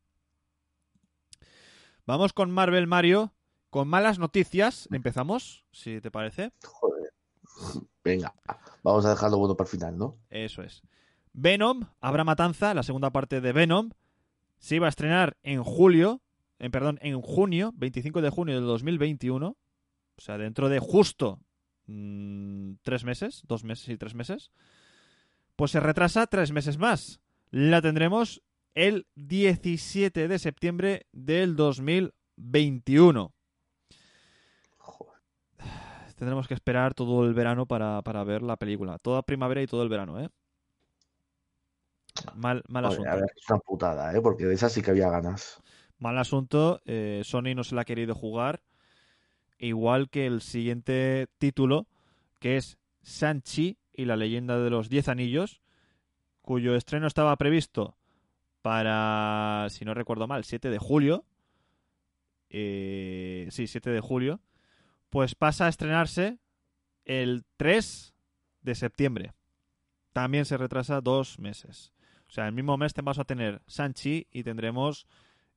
Vamos con Marvel Mario. Con malas noticias, empezamos, si te parece. Venga, vamos a dejarlo bueno para el final, ¿no? Eso es. Venom, Habrá Matanza, la segunda parte de Venom, se iba a estrenar en julio, en perdón, en junio, 25 de junio del 2021, o sea, dentro de justo mm, tres meses, dos meses y tres meses, pues se retrasa tres meses más. La tendremos el 17 de septiembre del 2021. Tendremos que esperar todo el verano para, para ver la película. Toda primavera y todo el verano, ¿eh? Mal, mal asunto. a ver, es una putada, ¿eh? Porque de esa sí que había ganas. Mal asunto. eh, Sony no se la ha querido jugar. Igual que el siguiente título, que es Sanchi y la leyenda de los Diez Anillos, cuyo estreno estaba previsto para, si no recuerdo mal, 7 de julio. Eh, sí, 7 de julio. Pues pasa a estrenarse el 3 de septiembre. También se retrasa dos meses. O sea, el mismo mes te vas a tener Sanchi y tendremos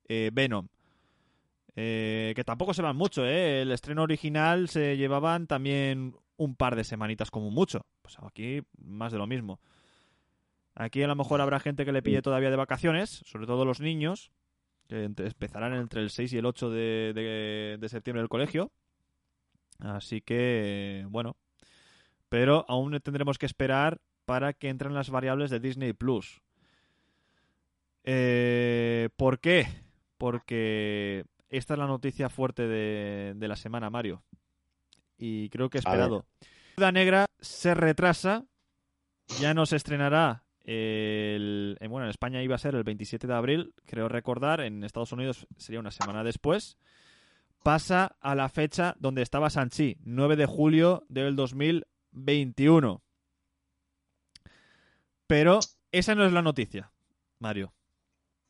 eh, Venom. Eh, que tampoco se van mucho, ¿eh? El estreno original se llevaban también un par de semanitas como mucho. Pues aquí más de lo mismo. Aquí a lo mejor habrá gente que le pille todavía de vacaciones, sobre todo los niños, que empezarán entre el 6 y el 8 de, de- de septiembre del colegio. Así que, bueno. Pero aún tendremos que esperar para que entren las variables de Disney Plus. Eh, ¿Por qué? Porque esta es la noticia fuerte de, de la semana, Mario. Y creo que ver. esperado. Viuda Negra se retrasa. Ya no se estrenará el, en- bueno, en España iba a ser el 27 de abril, creo recordar. En Estados Unidos sería una semana después. Pasa a la fecha donde estaba Sanchi, 9 de julio del 2021. Pero esa no es la noticia, Mario.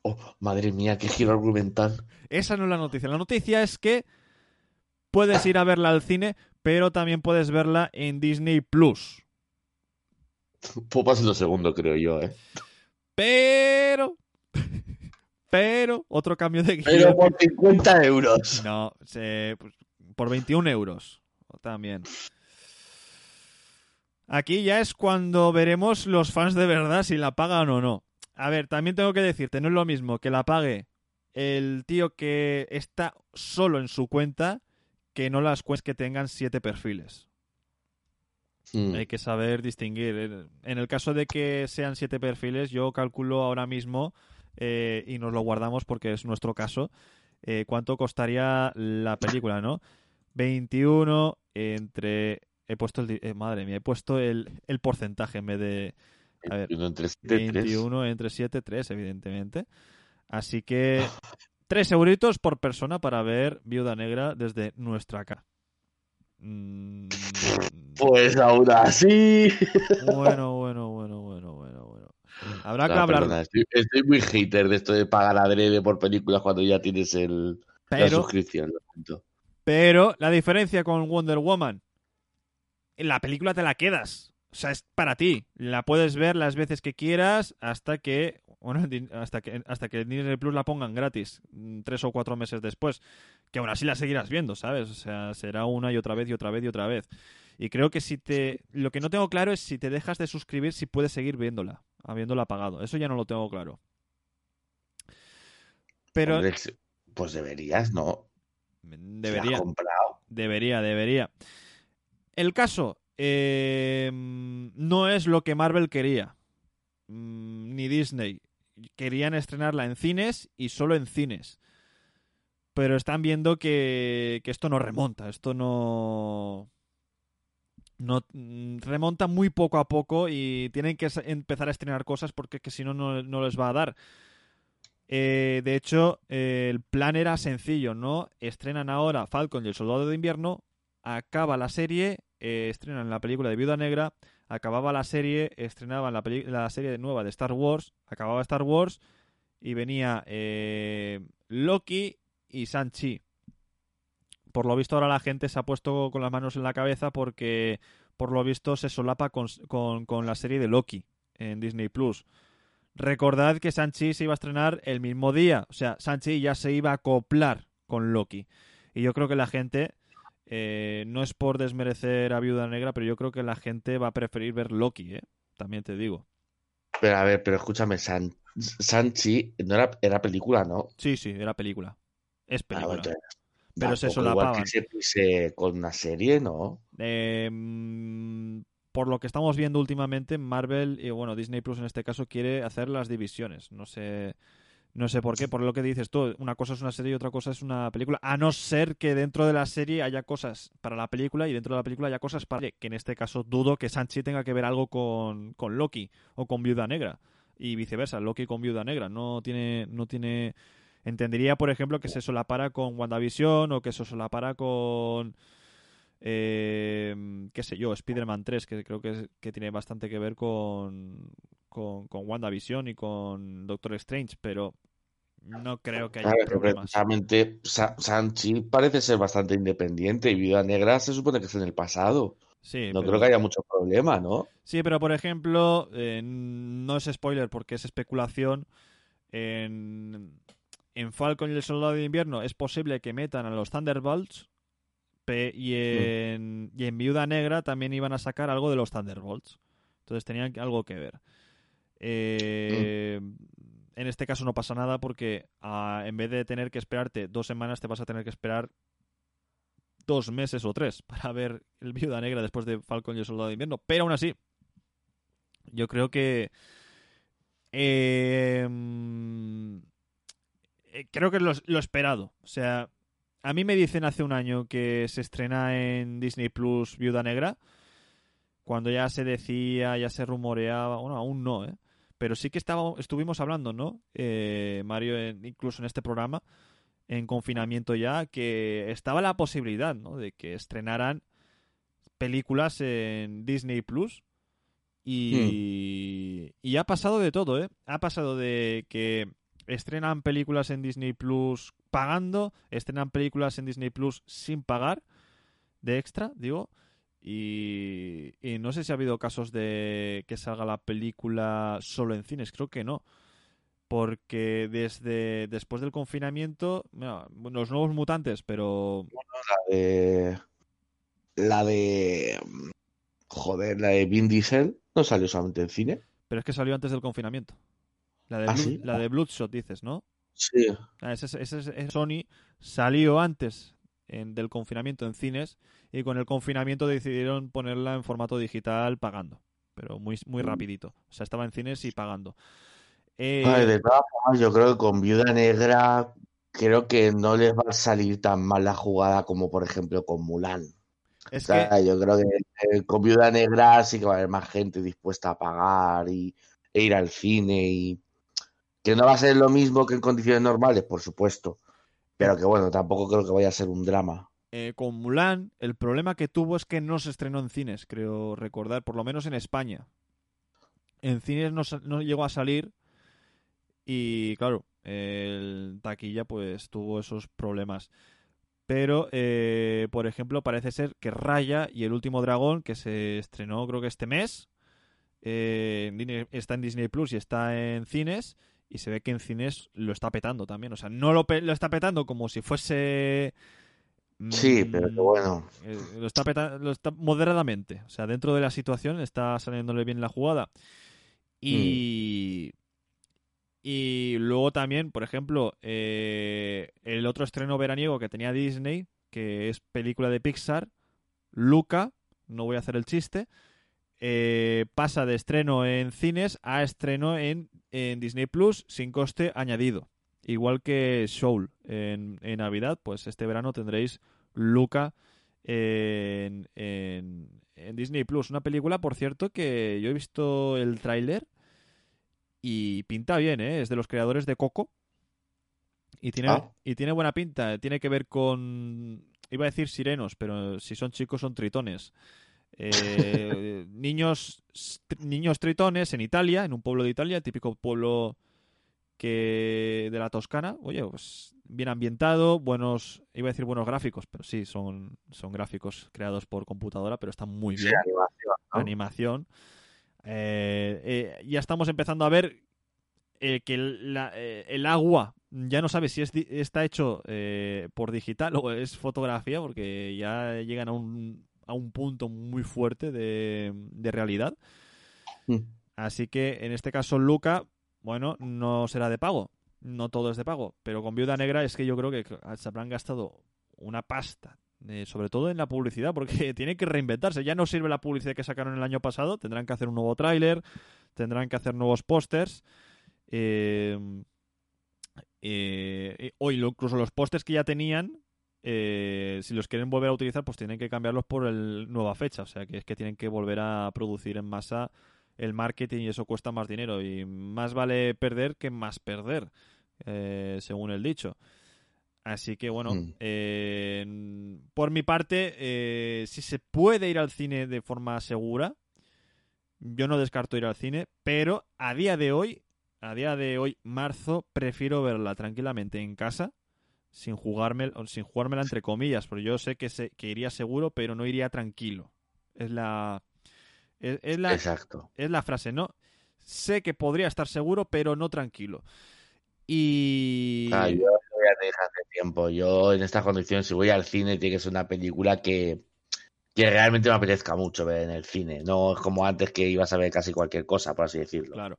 Oh, madre mía, qué giro argumental. Esa no es la noticia. La noticia es que puedes ir a verla al cine, pero también puedes verla en Disney Plus. Puedo pasar lo segundo, creo yo, ¿eh? Pero. Pero, otro cambio de guion. Pero por 50 euros. No, se- pues, por 21 euros. También. Aquí ya es cuando veremos los fans de verdad si la pagan o no. A ver, también tengo que decirte, no es lo mismo que la pague el tío que está solo en su cuenta que no las cuentas que tengan siete perfiles. Mm. Hay que saber distinguir. En el caso de que sean siete perfiles, yo calculo ahora mismo, eh, y nos lo guardamos porque es nuestro caso, eh, cuánto costaría la película, ¿no? 21 entre... He puesto el... eh, madre mía, he puesto el, el porcentaje en vez de... A ver, Uno entre siete, tres. 21 entre 7, 3, evidentemente. Así que *laughs* 3 euritos por persona para ver Viuda Negra desde nuestra casa. Mm, Pues bueno, bueno, bueno, bueno. Habrá que hablar, perdona, estoy, estoy muy hater de esto de pagar adrede por películas cuando ya tienes el, la suscripción. lo pero la diferencia con Wonder Woman, en la película te la quedas. O sea, es para ti. La puedes ver las veces que quieras hasta que, bueno, hasta que, hasta que Disney Plus la pongan gratis, mm, tres o cuatro meses después. Que aún así la seguirás viendo, ¿sabes? O sea, será una y otra vez y otra vez y otra vez. Y creo que si te... Lo que no tengo claro es si te dejas de suscribir, si puedes seguir viéndola, habiéndola pagado. Eso ya no lo tengo claro. Pero Hombre, pues deberías, ¿no? Debería... comprado. Debería, debería. El caso eh, no es lo que Marvel quería, Mm, ni Disney. Querían estrenarla en cines y solo en cines. Pero están viendo que, que esto no remonta, esto no... No mm, remonta muy poco a poco y tienen que empezar a estrenar cosas porque que si no, no les va a dar. Eh, de hecho, eh, el plan era sencillo, ¿no? Estrenan ahora Falcon y el Soldado de Invierno, acaba la serie, eh, estrenan la película de Viuda Negra, acababa la serie, estrenaban la, la serie nueva de Star Wars, acababa Star Wars y venía Loki y Sanchi. Por lo visto ahora la gente se ha puesto con las manos en la cabeza porque por lo visto se solapa con, con- con la serie de Loki en Disney Plus. Recordad que Sanchi se iba a estrenar el mismo día. O sea, Sanchi ya se iba a acoplar con Loki. Y yo creo que la gente, eh, no es por desmerecer a Viuda Negra, pero yo creo que la gente va a preferir ver Loki, ¿eh? También te digo. Pero a ver, pero escúchame, San, Sanchi no era, era película, ¿no? Sí, sí, era película. Es Ah, película. bueno, entonces, Pero se tampoco igual solapaban. que se con una serie, ¿no? Eh, mm, por lo que estamos viendo últimamente, Marvel y bueno, Disney Plus en este caso quiere hacer las divisiones. No sé, no sé por qué, por lo que dices tú, una cosa es una serie y otra cosa es una película, a no ser que dentro de la serie haya cosas para la película y dentro de la película haya cosas para que en este caso dudo que Sanchi tenga que ver algo con, con Loki o con Viuda Negra y viceversa, Loki con Viuda Negra, no tiene no tiene entendería, por ejemplo, que se solapara con WandaVision o que se solapara con eh, qué sé yo, Spider-Man 3, que creo que, es- que tiene bastante que ver con, con, con WandaVision y con Doctor Strange, pero no creo que haya que problemas. precisamente Sa- Sanchi parece ser bastante independiente y Viuda Negra se supone que es en el pasado. Sí, No pero, creo que haya mucho problema, ¿no? sí, pero por ejemplo, eh, no es spoiler porque es especulación. En, en Falcon y el Soldado de Invierno es posible que metan a los Thunderbolts. y, en, y en Viuda Negra también iban a sacar algo de los Thunderbolts. Entonces tenían algo que ver. Eh, En este caso no pasa nada porque ah, en vez de tener que esperarte dos semanas, te vas a tener que esperar dos meses o tres *laughs* para ver el Viuda Negra después de Falcon y el Soldado de Invierno. Pero aún así, yo creo que. eh, eh, creo que es lo, lo esperado. O sea, a mí me dicen hace un año que se estrena en Disney Plus Viuda Negra. Cuando ya se decía, ya se rumoreaba. Bueno, aún no, ¿eh? Pero sí que estaba, estuvimos hablando, ¿no? Eh, Mario, en- incluso en este programa, en confinamiento ya que estaba la posibilidad ¿no? de que estrenaran películas en Disney Plus. Y, y ha pasado de todo, ¿eh? Ha pasado de que estrenan películas en Disney Plus pagando, estrenan películas en Disney Plus sin pagar, de extra, digo. Y, y no sé si ha habido casos de que salga la película solo en cines, creo que no. Porque desde después del confinamiento, mira, los nuevos mutantes, pero La de. La de. Joder, la de Vin Diesel no salió solamente en cine. pero es que salió antes del confinamiento. La de, ¿Ah, sí? la de Bloodshot, dices, ¿no? Sí. Ah, ese, ese- ese- Sony salió antes en- del confinamiento en cines y con el confinamiento decidieron ponerla en formato digital pagando, pero muy, muy Mm. rapidito. O sea, estaba en cines y pagando. Eh, Ay, de todas formas, yo creo que con Viuda Negra creo que no les va a salir tan mal la jugada como por ejemplo con Mulan. es O sea, que yo creo que eh, con Viuda Negra sí que va a haber más gente dispuesta a pagar y, e ir al cine y que no va a ser lo mismo que en condiciones normales, por supuesto. Pero que bueno, tampoco creo que vaya a ser un drama. eh, con Mulan el problema que tuvo es que no se estrenó en cines, creo recordar, por lo menos en España. En cines no, llegó a salir y claro, el taquilla pues tuvo esos problemas. Pero, eh, por ejemplo, parece ser que Raya y el último dragón, que se estrenó creo que este mes, eh, está en Disney Plus y está en cines, y se ve que en cines lo está petando también. O sea, no lo, pe- lo está petando como si fuese... Sí, pero mm, bueno. eh, lo está peta- lo está moderadamente. O sea, dentro de la situación está saliéndole bien la jugada. Y. Y luego también, por ejemplo, eh, el otro estreno veraniego que tenía Disney, que es película de Pixar, Luca, no voy a hacer el chiste, eh, pasa de estreno en cines a estreno en, en Disney Plus sin coste añadido. Igual que Soul en, en Navidad, pues este verano tendréis Luca en, en, en Disney Plus. Una película, por cierto, que yo he visto el tráiler y pinta bien, ¿eh? Es de los creadores de Coco. Y tiene, Ah. y tiene buena pinta. Tiene que ver con. Iba a decir sirenos, pero si son chicos son tritones. Eh, *laughs* niños, niños tritones en Italia, en un pueblo de Italia, típico pueblo que de la Toscana. Oye, pues bien ambientado, buenos, iba a decir buenos gráficos, pero sí, son, son gráficos creados por computadora, pero están muy bien animación, ¿no? animación. Eh, eh, ya estamos empezando a ver eh, que el, la- el agua ya no sabe si es está hecho por digital o es fotografía, porque ya llegan a un, a un punto muy fuerte de, de realidad. Mm. Así que en este caso Luca, bueno, no será de pago. No todo es de pago. Pero con Viuda Negra es que yo creo que se habrán gastado una pasta. eh, sobre todo en la publicidad, porque *laughs* tiene que reinventarse. Ya no sirve la publicidad que sacaron el año pasado. Tendrán que hacer un nuevo tráiler, tendrán que hacer nuevos pósters. eh, eh, o incluso los pósters que ya tenían, eh, si los quieren volver a utilizar, pues tienen que cambiarlos por el nueva fecha. O sea, que es que tienen que volver a producir en masa el marketing y eso cuesta más dinero. Y más vale perder que más perder, eh, según el dicho. Así que bueno, Mm. eh, por mi parte, eh, si se puede ir al cine de forma segura, yo no descarto ir al cine, pero a día de hoy, a día de hoy, marzo, prefiero verla tranquilamente en casa, sin jugarme, sin jugármela entre comillas, porque yo sé que, se, que iría seguro, pero no iría tranquilo. Es la, es, es la, Exacto. es la frase, ¿no? Sé que podría estar seguro, pero no tranquilo. Y... Ah, yo lo voy a dejar hace tiempo. Yo en estas condiciones, si voy al cine, tiene que ser una película que, que realmente me apetezca mucho ver en el cine. No es como antes que ibas a ver casi cualquier cosa, por así decirlo. Claro.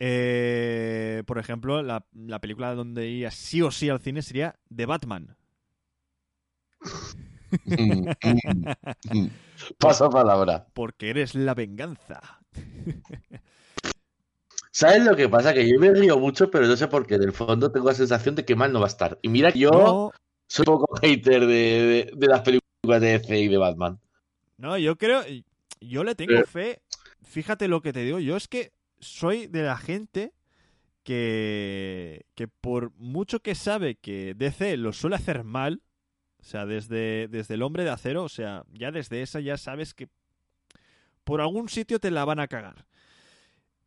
Eh, por ejemplo, la, la película donde iría sí o sí al cine sería The Batman. *laughs* Paso palabra. Porque eres la venganza. ¿Sabes lo que pasa? Que yo me río mucho, pero no sé por qué. Del fondo tengo la sensación de que mal no va a estar. Y mira que yo No, soy un poco hater de, de- de las películas de DC y de Batman. no, yo creo. Yo le tengo Eh. fe. Fíjate lo que te digo. Yo es que soy de la gente que, que por mucho que sabe que DC lo suele hacer mal, o sea, desde, desde el hombre de acero, o sea, ya desde esa ya sabes que por algún sitio te la van a cagar.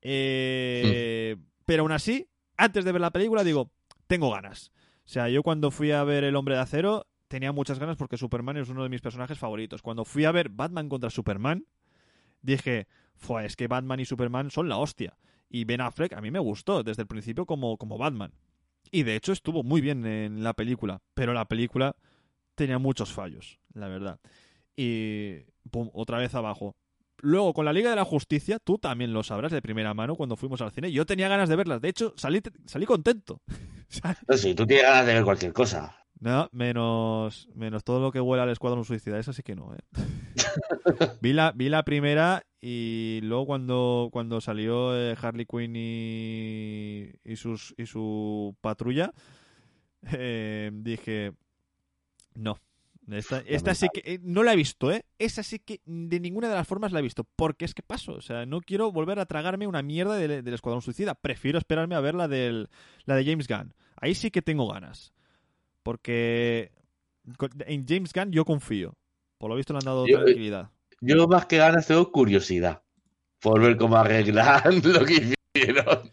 Eh, Pero aún así, antes de ver la película, digo, tengo ganas. O sea, yo cuando fui a ver El Hombre de Acero tenía muchas ganas porque Superman es uno de mis personajes favoritos. Cuando fui a ver Batman contra Superman, dije, Fue, es que Batman y Superman son la hostia. Y Ben Affleck a mí me gustó desde el principio como, como Batman. Y de hecho estuvo muy bien en la película. Pero la película tenía muchos fallos, la verdad. Y pum, otra vez abajo. Luego, con la Liga de la Justicia, tú también lo sabrás de primera mano cuando fuimos al cine. Yo tenía ganas de verlas. De hecho, salí, salí contento. *laughs* No, sí, tú tienes ganas de ver cualquier cosa. No, menos, menos todo lo que huele al Escuadrón Suicida. Eso sí que no, ¿eh? *laughs* vi, la, vi la primera y luego cuando, cuando salió eh, Harley Quinn y, y, sus, y su patrulla, *laughs* eh, dije, no. Esta, esta sí que eh, no la he visto, ¿eh? Esa sí que de ninguna de las formas la he visto. Porque es que paso. O sea, no quiero volver a tragarme una mierda del, del Escuadrón Suicida. Prefiero esperarme a ver la, del, la de James Gunn. Ahí sí que tengo ganas. Porque en James Gunn yo confío. Por lo visto le han dado Yo- tranquilidad. Yo más que ganas tengo curiosidad por ver cómo arreglan *laughs* lo que hicieron.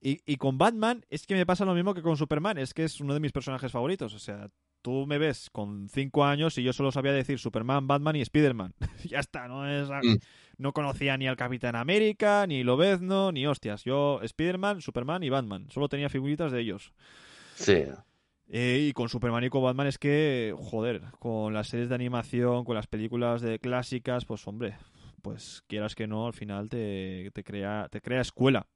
Y, y con Batman es que me pasa lo mismo que con Superman. Es que es uno de mis personajes favoritos. O sea, tú me ves con cinco años y yo solo sabía decir Superman, Batman y Spiderman. *laughs* ya está, no es... Mm. No conocía ni al Capitán América, ni Lobezno, ni hostias. Yo, Spiderman, Superman y Batman. Solo tenía figuritas de ellos. Sí. Eh, y con Superman y con Batman es que, joder, con las series de animación, con las películas de clásicas, pues hombre, pues quieras que no, al final te, te crea, te crea escuela.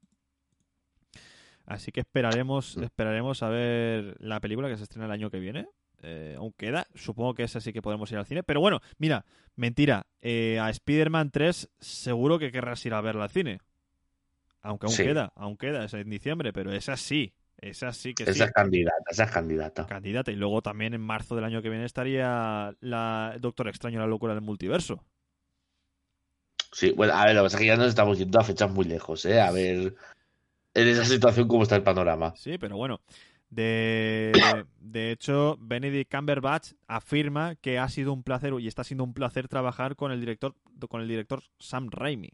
Así que esperaremos, esperaremos a ver la película que se estrena el año que viene. Eh, aún queda, supongo que esa sí que podemos ir al cine. Pero bueno, mira, mentira, eh, a Spider-Man 3 seguro que querrás ir a verla al cine. Aunque aún Sí. queda, aún queda, es en diciembre, pero esa sí, esa sí que sí Esa es candidata, esa es candidata. candidata. Y luego también en marzo del año que viene estaría la Doctor Extraño, la locura del multiverso. Sí, bueno, a ver, lo que pasa es que ya nos estamos yendo a fechas muy lejos, ¿eh? A ver, en esa situación, cómo está el panorama. Sí, pero bueno. De, de hecho, Benedict Cumberbatch afirma que ha sido un placer y está siendo un placer trabajar con el director con el director Sam Raimi.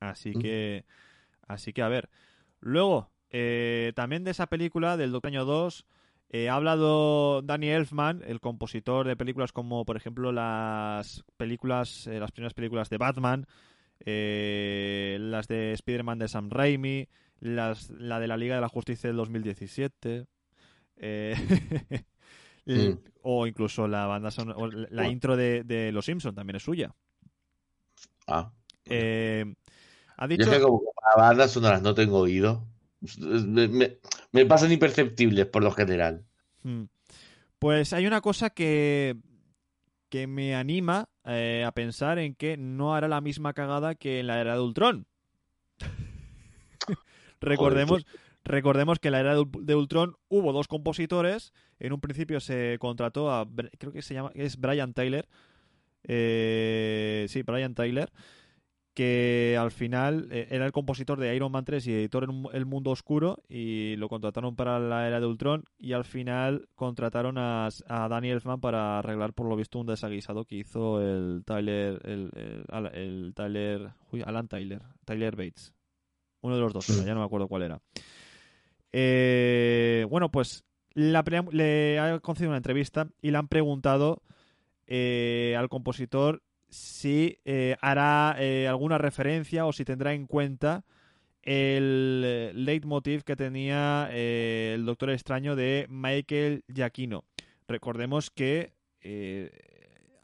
Así Mm. que así que a ver. Luego, eh, también de esa película del Doctor Año 2 eh, ha hablado Danny Elfman, el compositor de películas como, por ejemplo, las películas, eh, las primeras películas de Batman, eh, las de Spider-Man de Sam Raimi, las, la de la Liga de la Justicia del 2017, eh, *laughs* el- Mm. o incluso la banda o la intro de, de Los Simpson también es suya. Ah. Ha Yo dicho es que como bandas sonoras no tengo oído. Me, pasan imperceptibles por lo general. Mm. Pues hay una cosa que, que me anima eh, a pensar en que no hará la misma cagada que en la era de Ultron. *laughs* recordemos, recordemos que en la era de Ul- de Ultron hubo dos compositores. En un principio se contrató a, creo que se llama, es Brian Tyler. Eh, sí, Brian Tyler. Que al final eh, era el compositor de Iron Man 3 y editor en El Mundo Oscuro. Y lo contrataron para la era de Ultron. Y al final contrataron a, a Danny Elfman para arreglar, por lo visto, un desaguisado que hizo el Tyler. El, el- Tyler. Alan Tyler. Tyler Bates. Uno de los dos, ya no me acuerdo cuál era. Eh, bueno, pues la le ha concedido una entrevista y le han preguntado eh, al compositor si eh, hará eh, alguna referencia o si tendrá en cuenta el eh, leitmotiv que tenía el Doctor Extraño de Michael Giacchino. Recordemos que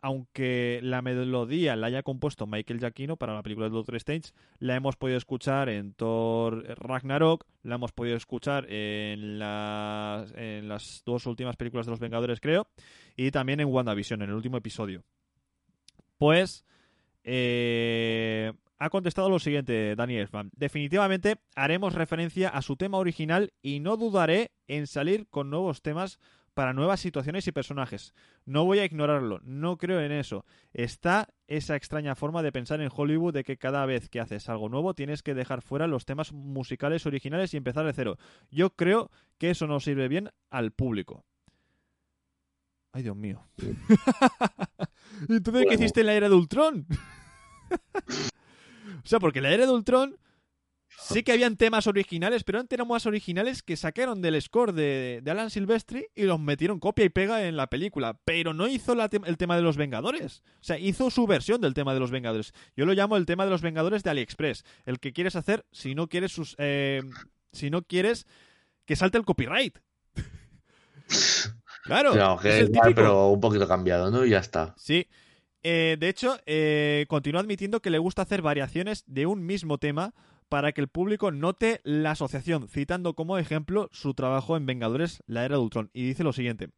aunque la melodía la haya compuesto Michael Giacchino para la película de Doctor Strange, la hemos podido escuchar en Thor Ragnarok, la hemos podido escuchar en en las dos últimas películas de los Vengadores, creo, y también en WandaVision, en el último episodio. Pues ha contestado lo siguiente Daniel. Definitivamente haremos referencia a su tema original y no dudaré en salir con nuevos temas para nuevas situaciones y personajes. No voy a ignorarlo, no creo en eso. Está esa extraña forma de pensar en Hollywood de que cada vez que haces algo nuevo tienes que dejar fuera los temas musicales originales y empezar de cero. Yo creo que eso no sirve bien al público. Ay, Dios mío. *laughs* Entonces, ¿qué hiciste en la era de Ultron? *laughs* o sea, porque en la era de Ultron sí que habían temas originales, pero eran temas originales que sacaron del score de, de Alan Silvestri y los metieron copia y pega en la película. Pero no hizo la te- el tema de los Vengadores. O sea, hizo su versión del tema de los Vengadores. Yo lo llamo el tema de los Vengadores de AliExpress. El que quieres hacer si no quieres sus, eh, si no quieres que salte el copyright. *laughs* claro. No, es que el es igual, pero un poquito cambiado, ¿no? Y ya está. Sí. Eh, de hecho, eh, continúa admitiendo que le gusta hacer variaciones de un mismo tema para que el público note la asociación, citando como ejemplo su trabajo en Vengadores, la era de Ultron. Y dice lo siguiente.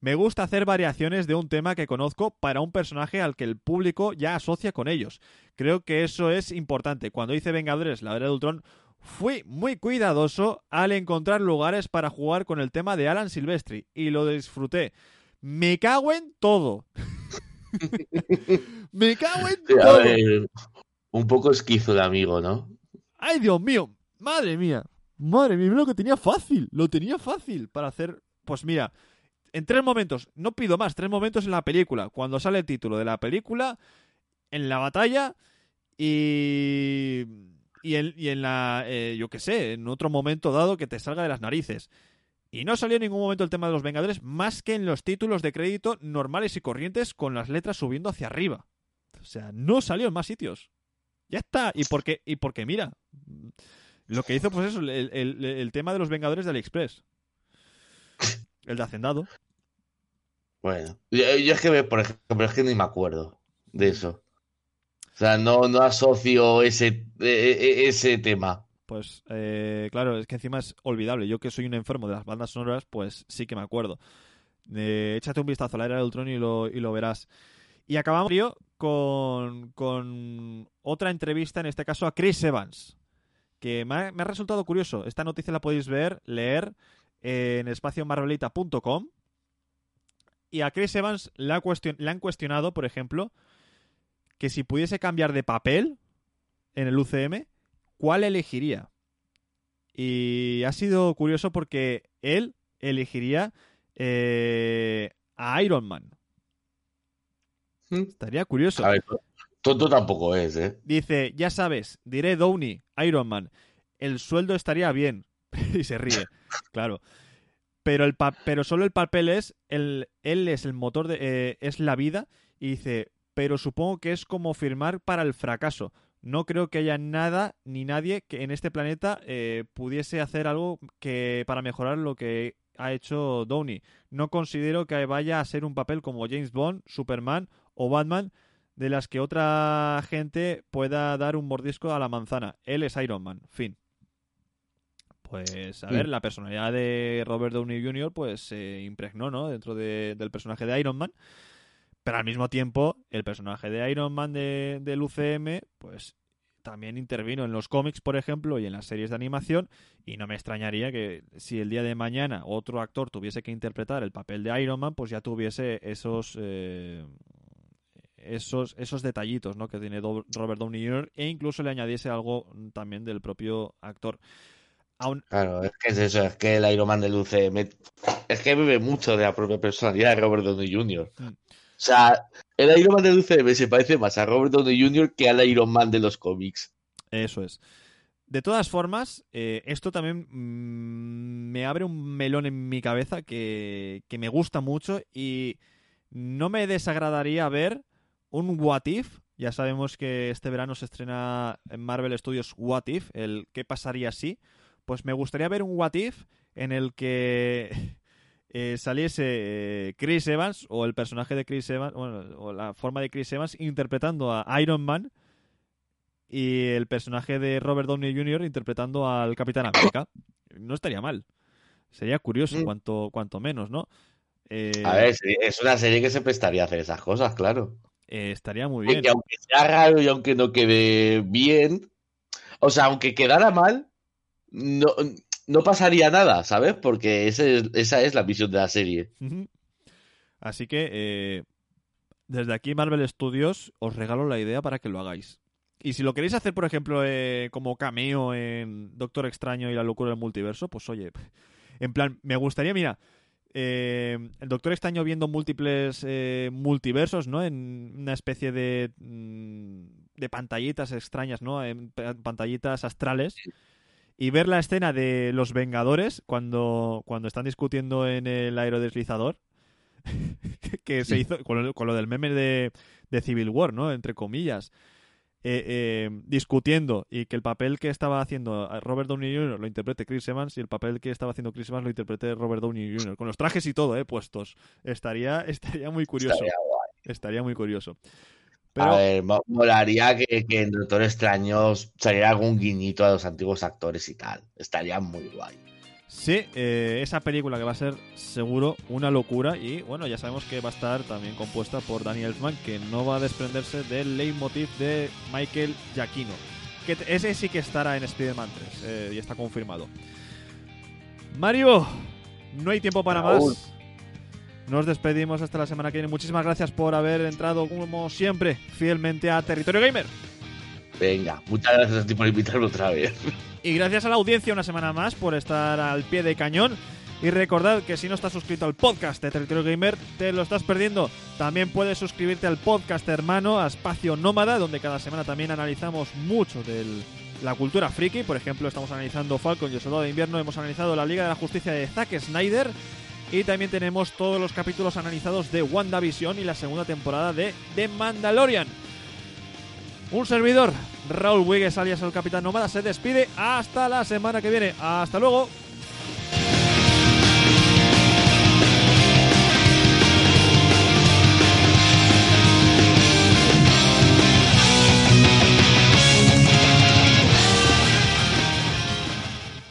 Me gusta hacer variaciones de un tema que conozco para un personaje al que el público ya asocia con ellos. Creo que eso es importante. Cuando hice Vengadores, la era de Ultron, fui muy cuidadoso al encontrar lugares para jugar con el tema de Alan Silvestri y lo disfruté. Me cago en todo. *laughs* Me cago en Sí, a todo. ver, un poco esquizo de amigo, ¿no? Ay, Dios mío. Madre mía. Madre mía, lo que tenía fácil. Lo tenía fácil para hacer. Pues mira, en tres momentos, no pido más, tres momentos en la película. Cuando sale el título de la película, en la batalla y. Y en, y en la. eh, yo qué sé, en otro momento dado que te salga de las narices. Y no salió en ningún momento el tema de los Vengadores, más que en los títulos de crédito normales y corrientes con las letras subiendo hacia arriba. O sea, no salió en más sitios. Ya está. Y porque, y porque mira, lo que hizo, pues eso, el, el- el tema de los Vengadores de AliExpress. *laughs* El de Hacendado. Bueno, yo, yo es que, me- por ejemplo, es que ni me acuerdo de eso. O sea, no, no asocio ese, e- e- ese tema. Pues eh, claro, es que encima es olvidable. Yo que soy un enfermo de las bandas sonoras, pues sí que me acuerdo. Eh, échate un vistazo a la era de Ultron y lo, y lo verás. Y acabamos con, con otra entrevista, en este caso a Chris Evans, que me ha, resultado curioso. Esta noticia la podéis ver, leer en espaciomarvelita.com. Y a Chris Evans le, le han cuestionado, por ejemplo, que si pudiese cambiar de papel en el UCM, ¿cuál elegiría? Y ha sido curioso porque él elegiría eh, a Iron Man. Estaría curioso. A ver, tonto tampoco es, ¿eh? Dice, ya sabes, diré Downey, Iron Man. El sueldo estaría bien. *laughs* y se ríe, claro. Pero, el pa- pero solo el papel es, el, él es el motor, de, eh, es la vida. Y dice, pero supongo que es como firmar para el fracaso. No creo que haya nada ni nadie que en este planeta eh, pudiese hacer algo que para mejorar lo que ha hecho Downey. No considero que vaya a ser un papel como James Bond, Superman o Batman de las que otra gente pueda dar un mordisco a la manzana. Él es Iron Man. Fin. Pues, a Mm. ver, la personalidad de Robert Downey Jr. pues se impregnó, ¿no? Dentro de- del personaje de Iron Man. Pero al mismo tiempo, el personaje de Iron Man de, del UCM, pues también intervino en los cómics, por ejemplo, y en las series de animación. Y no me extrañaría que si el día de mañana otro actor tuviese que interpretar el papel de Iron Man, pues ya tuviese esos eh, esos, esos detallitos ¿no? que tiene Robert Downey Jr. e incluso le añadiese algo también del propio actor. Aún, Claro, es que es eso, es que el Iron Man del UCM es que bebe mucho de la propia personalidad de Robert Downey Jr. Mm. O sea, el Iron Man del UCM se parece más a Robert Downey Jr. que al Iron Man de los cómics. Eso es. De todas formas, eh, esto también mm, me abre un melón en mi cabeza que, que me gusta mucho y no me desagradaría ver un What If. Ya sabemos que este verano se estrena en Marvel Studios What If, el qué pasaría si. Pues me gustaría ver un What If en el que eh, saliese eh, Chris Evans o el personaje de Chris Evans, bueno, o la forma de Chris Evans interpretando a Iron Man y el personaje de Robert Downey Jr. interpretando al Capitán América. No estaría mal. Sería curioso, cuanto, cuanto menos, ¿no? Eh, A ver, es una serie que se prestaría a hacer esas cosas, claro. estaría muy Y bien. que aunque sea raro y aunque no quede bien, o sea, aunque quedara mal, no, no pasaría nada, ¿sabes? Porque ese es- esa es la misión de la serie. Así que eh, desde aquí Marvel Studios os regalo la idea para que lo hagáis. Y si lo queréis hacer, por ejemplo, eh, como cameo en Doctor Extraño y la locura del multiverso, pues oye, en plan, me gustaría, mira, eh, el Doctor Extraño viendo múltiples eh, multiversos, ¿no? En una especie de, mm, de pantallitas extrañas, ¿no? En pa- pantallitas astrales. Y ver la escena de los Vengadores cuando, cuando están discutiendo en el aerodeslizador. *laughs* que se Sí. hizo con lo, con lo del meme de, de Civil War, ¿no? Entre comillas. Eh, eh, discutiendo y que el papel que estaba haciendo Robert Downey Jr. lo interprete Chris Evans y el papel que estaba haciendo Chris Evans lo interprete Robert Downey Jr. Con los trajes y todo, eh, puestos. Estaría, *laughs* estaría muy curioso. Estaría guay. Estaría muy curioso. Pero, A ver, mo- molaría que, que en Doctor Extraño saliera algún guiñito a los antiguos actores y tal. Estaría muy guay. Sí, eh, esa película que va a ser seguro una locura y bueno, ya sabemos que va a estar también compuesta por Danny Elfman, que no va a desprenderse del leitmotiv de Michael Giacchino. Que ese sí que estará en Spider-Man 3 eh, y está confirmado. Mario, no hay tiempo para Raúl. más. Nos despedimos hasta la semana que viene. Muchísimas gracias por haber entrado, como siempre, fielmente a Territorio Gamer. Venga, muchas gracias a ti por invitarme otra vez. Y gracias a la audiencia una semana más por estar al pie de cañón. Y recordad que si no estás suscrito al podcast de Territorio Gamer, te lo estás perdiendo. También puedes suscribirte al podcast hermano, a Espacio Nómada, donde cada semana también analizamos mucho de la cultura friki. Por ejemplo, estamos analizando Falcon y el Soldado de Invierno, hemos analizado la Liga de la Justicia de Zack Snyder. Y también tenemos todos los capítulos analizados de WandaVision y la segunda temporada de The Mandalorian. Un servidor, Raúl Wigues alias el Capitán Nómada, se despide. Hasta la semana que viene. Hasta luego.